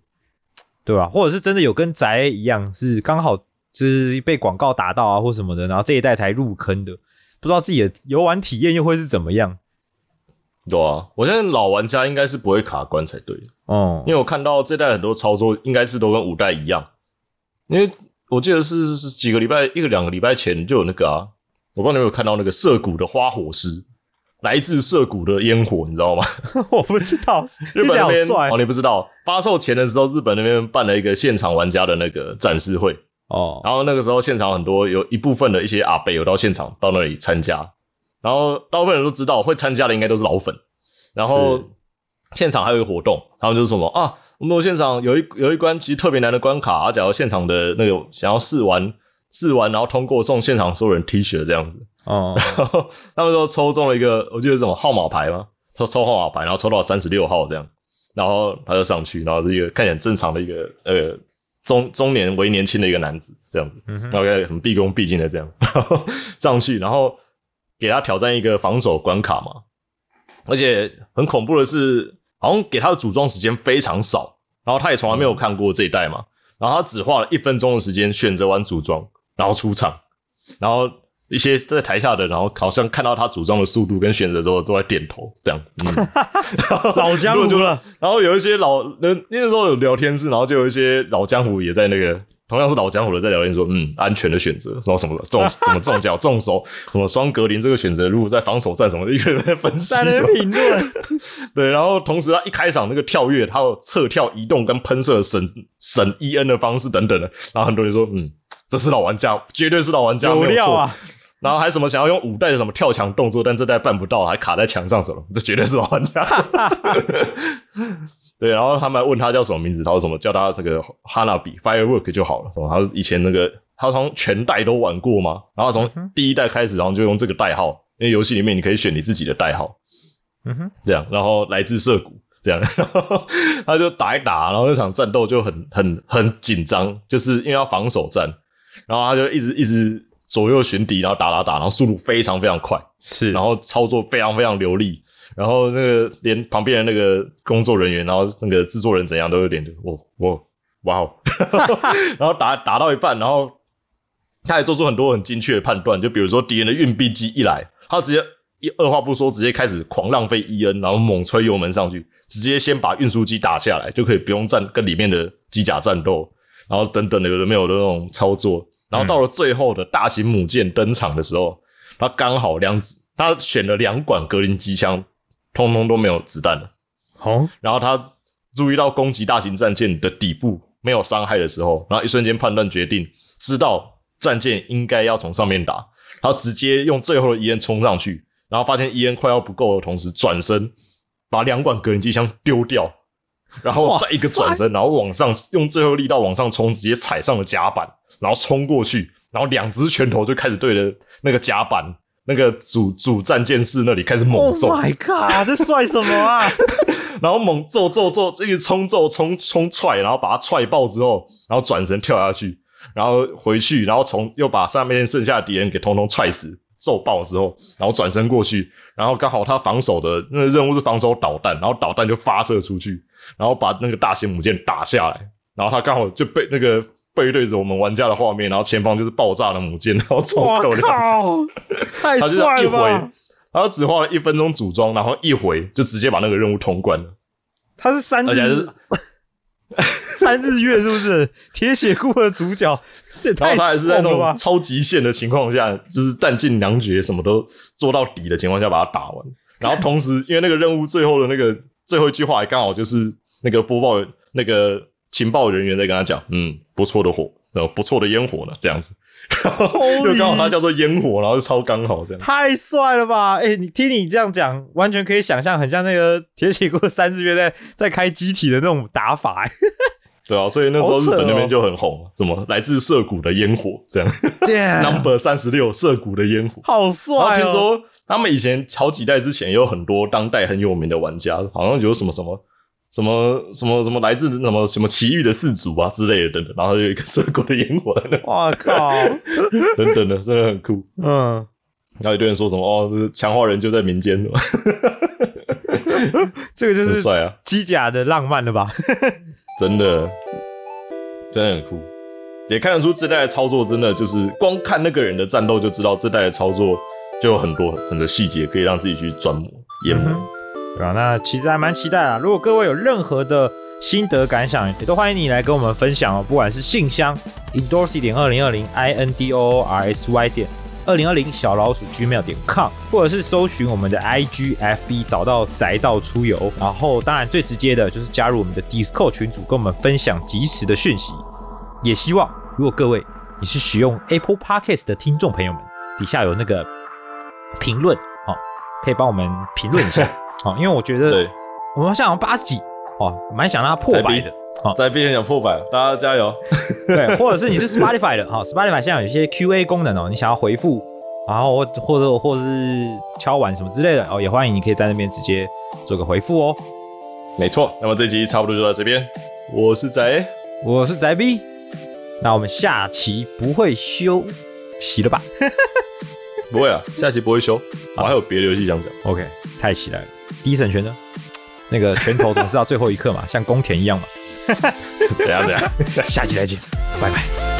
Speaker 1: 对吧、或者是真的有跟宅一样，是刚好就是被广告打到啊，或什么的，然后这一代才入坑的，不知道自己的游玩体验又会是怎么样？
Speaker 2: 对啊，我相信老玩家应该是不会卡关才对，
Speaker 1: 哦、
Speaker 2: 因为我看到这代很多操作应该是都跟五代一样，因为我记得是是几个礼拜，一个两个礼拜前就有那个啊，我不知道你有没有看到那个涉谷的花火师，来自涉谷的烟火，你知道吗？*laughs*
Speaker 1: 我不知道，*laughs*
Speaker 2: 日本那边哦，你不知道，发售前的时候，日本那边办了一个现场玩家的那个展示会，
Speaker 1: 哦，
Speaker 2: 然后那个时候现场很多有一部分的一些阿伯有到现场到那里参加，然后大部分人都知道会参加的应该都是老粉，然后
Speaker 1: 是
Speaker 2: 现场还有一个活动，他们就是什么啊，我们有现场有一有一关其实特别难的关卡，啊、假如现场的那个想要试玩试玩，然后通过送现场所有人 T 恤这样子，
Speaker 1: 哦，
Speaker 2: 然后他们说抽中了一个，我记得是什么号码牌吗？抽抽号码牌，然后抽到三十六号这样，然后他就上去，然后是一个看起来很正常的一个呃中中年为年轻的一个男子这样子，然后很毕恭毕敬的这样，然后上去，然后给他挑战一个防守关卡嘛，而且很恐怖的是，好像给他的组装时间非常少，然后他也从来没有看过这一代嘛，然后他只花了一分钟的时间选择完组装，然后出场，然后一些在台下的，然后好像看到他组装的速度跟选择之后，都在点头，这样，嗯，
Speaker 1: 老江湖了，
Speaker 2: 然后有一些老那那时候有聊天室，然后就有一些老江湖也在那个。同样是老江湖的在聊天说，嗯，安全的选择，然后什么的，重怎么重脚重手，*laughs* 什么双格林这个选择，如果在防守战什么的，一个人在分析什么
Speaker 1: 评论，*laughs*
Speaker 2: 对，然后同时他一开场那个跳跃，他有侧跳、移动跟喷射省省 E N 的方式等等的，然后很多人说，嗯，这是老玩家，绝对是老玩家，
Speaker 1: 有
Speaker 2: 没有错。
Speaker 1: 料啊！
Speaker 2: 然后还什么想要用五代的什么跳墙动作，但这代办不到，还卡在墙上什么，这绝对是老玩家。*laughs* 对，然后他们还问他叫什么名字，他说什么叫他这个哈娜比 Firework 就好了。他以前那个他从全代都玩过嘛，然后从第一代开始，然后就用这个代号，因为游戏里面你可以选你自己的代号。
Speaker 1: 嗯哼，
Speaker 2: 这样，然后来自涉谷，这样，然后 *laughs* 他就打一打，然后那场战斗就很很很紧张，就是因为要防守战，然后他就一直一直左右寻敌，然后打打打，然后速度非常非常快，
Speaker 1: 是，
Speaker 2: 然后操作非常非常流利，然后那个连旁边的那个工作人员，然后那个制作人怎样都有点我我哇哦，*laughs* 然后打打到一半，然后他还做出很多很精确的判断，就比如说敌人的运兵机一来，他直接一二话不说，直接开始狂浪费 E N，然后猛吹油门上去，直接先把运输机打下来，就可以不用战跟里面的机甲战斗，然后等等的有的没有的那种操作，然后到了最后的大型母舰登场的时候，他刚好两子，他选了两管格林机枪，通通都没有子弹了。
Speaker 1: 哦，
Speaker 2: 然后他注意到攻击大型战舰的底部没有伤害的时候，然后一瞬间判断决定，知道战舰应该要从上面打，然后直接用最后的 EN 冲上去，然后发现 EN 快要不够的同时，转身把两管格林机枪丢掉，然后再一个转身，然后往上用最后力道往上冲，直接踩上了甲板，然后冲过去，然后两只拳头就开始对着那个甲板。那个主主战舰室那里开始猛
Speaker 1: Oh
Speaker 2: 揍
Speaker 1: ，my god，这帅什么啊？*laughs*
Speaker 2: 然后猛揍揍揍，这个冲揍冲冲踹，然后把他踹爆之后，然后转身跳下去，然后回去，然后从又把上面剩下的敌人给通通踹死，揍爆之后，然后转身过去，然后刚好他防守的那个任务是防守导弹，然后导弹就发射出去，然后把那个大型母舰打下来，然后他刚好就被那个背对着我们玩家的画面，然后前方就是爆炸的母舰，然后超
Speaker 1: 我
Speaker 2: 漂亮。
Speaker 1: 靠，太 *laughs* 帅
Speaker 2: 一回
Speaker 1: 了吧！，
Speaker 2: 他只花了一分钟组装，然后一回就直接把那个任务通关了。
Speaker 1: 他是三日 *laughs* 三日月是不是？铁血库的主角，
Speaker 2: 然后他还是在那种超极限的情况下，就是弹尽粮绝，什么都做到底的情况下把它打完。然后同时，因为那个任务最后的那个最后一句话，也刚好就是那个播报那个情报人员在跟他讲，嗯，不错的火，呃，不错的烟火呢，这样子。然 *laughs* 后又刚好他叫做烟火，然后就超刚好这样。
Speaker 1: 太帅了吧！哎、你听你这样讲，完全可以想象，很像那个 *laughs* 铁血库三日月在在开机体的那种打法、哎，*laughs*
Speaker 2: 对啊，所以那时候日本那边就很红，什么来自涩谷的烟火这样，Damn，，Number 三十六涩谷的烟火。
Speaker 1: 好帅
Speaker 2: 然后
Speaker 1: 哦！
Speaker 2: 听说他们以前好几代之前也有很多当代很有名的玩家，好像有什么什么什么什么什么来自什么什么奇遇的氏族啊之类的等等，然后有一个涩谷的烟火在那
Speaker 1: 哇靠，
Speaker 2: 等等的，真的很酷。
Speaker 1: 嗯，
Speaker 2: 然后一堆人说什么哦，强化人就在民间，是吧？*laughs*
Speaker 1: 这个就是
Speaker 2: 很帅啊，
Speaker 1: 机甲的浪漫了吧？
Speaker 2: 真的，真的很酷。也看得出这代的操作真的就是光看那个人的战斗就知道这代的操作就有很多很多细节可以让自己去钻磨研磨。
Speaker 1: 对啊，那其实还蛮期待啊。如果各位有任何的心得感想，也都欢迎你来跟我们分享哦。不管是信箱 endorsy 点二零二零 i n d o r s y 点二零二零小老鼠 gmail 点 com，或者是搜寻我们的 i g f b 找到宅道出游。然后，当然最直接的就是加入我们的 Discord 群组，跟我们分享及时的讯息。也希望如果各位你是使用 Apple Podcast 的听众朋友们，底下有那个评论哦，可以帮我们评论一下 *laughs* 哦，因为我觉得
Speaker 2: 对，
Speaker 1: 我们现在八十几哦，蛮想让它破百的哦，
Speaker 2: 在边想破百，大家加油！
Speaker 1: 对，或者是你是 Spotify 的哈、哦、，Spotify 现在有一些 Q&A 功能哦，你想要回复，然后或或者或是敲碗什么之类的哦，也欢迎你可以在那边直接做个回复哦。
Speaker 2: 没错，那么这集差不多就到这边，我是仔，
Speaker 1: 我是宅 B，那我们下期不会休息了吧 *laughs*
Speaker 2: 不会啊，下期不会休，我还有别的游戏想讲。
Speaker 1: ？OK，太期待了。第一神拳呢？那个拳头总是到最后一刻嘛，像宫田一样嘛。
Speaker 2: 怎样怎样？
Speaker 1: 下期再见，拜拜。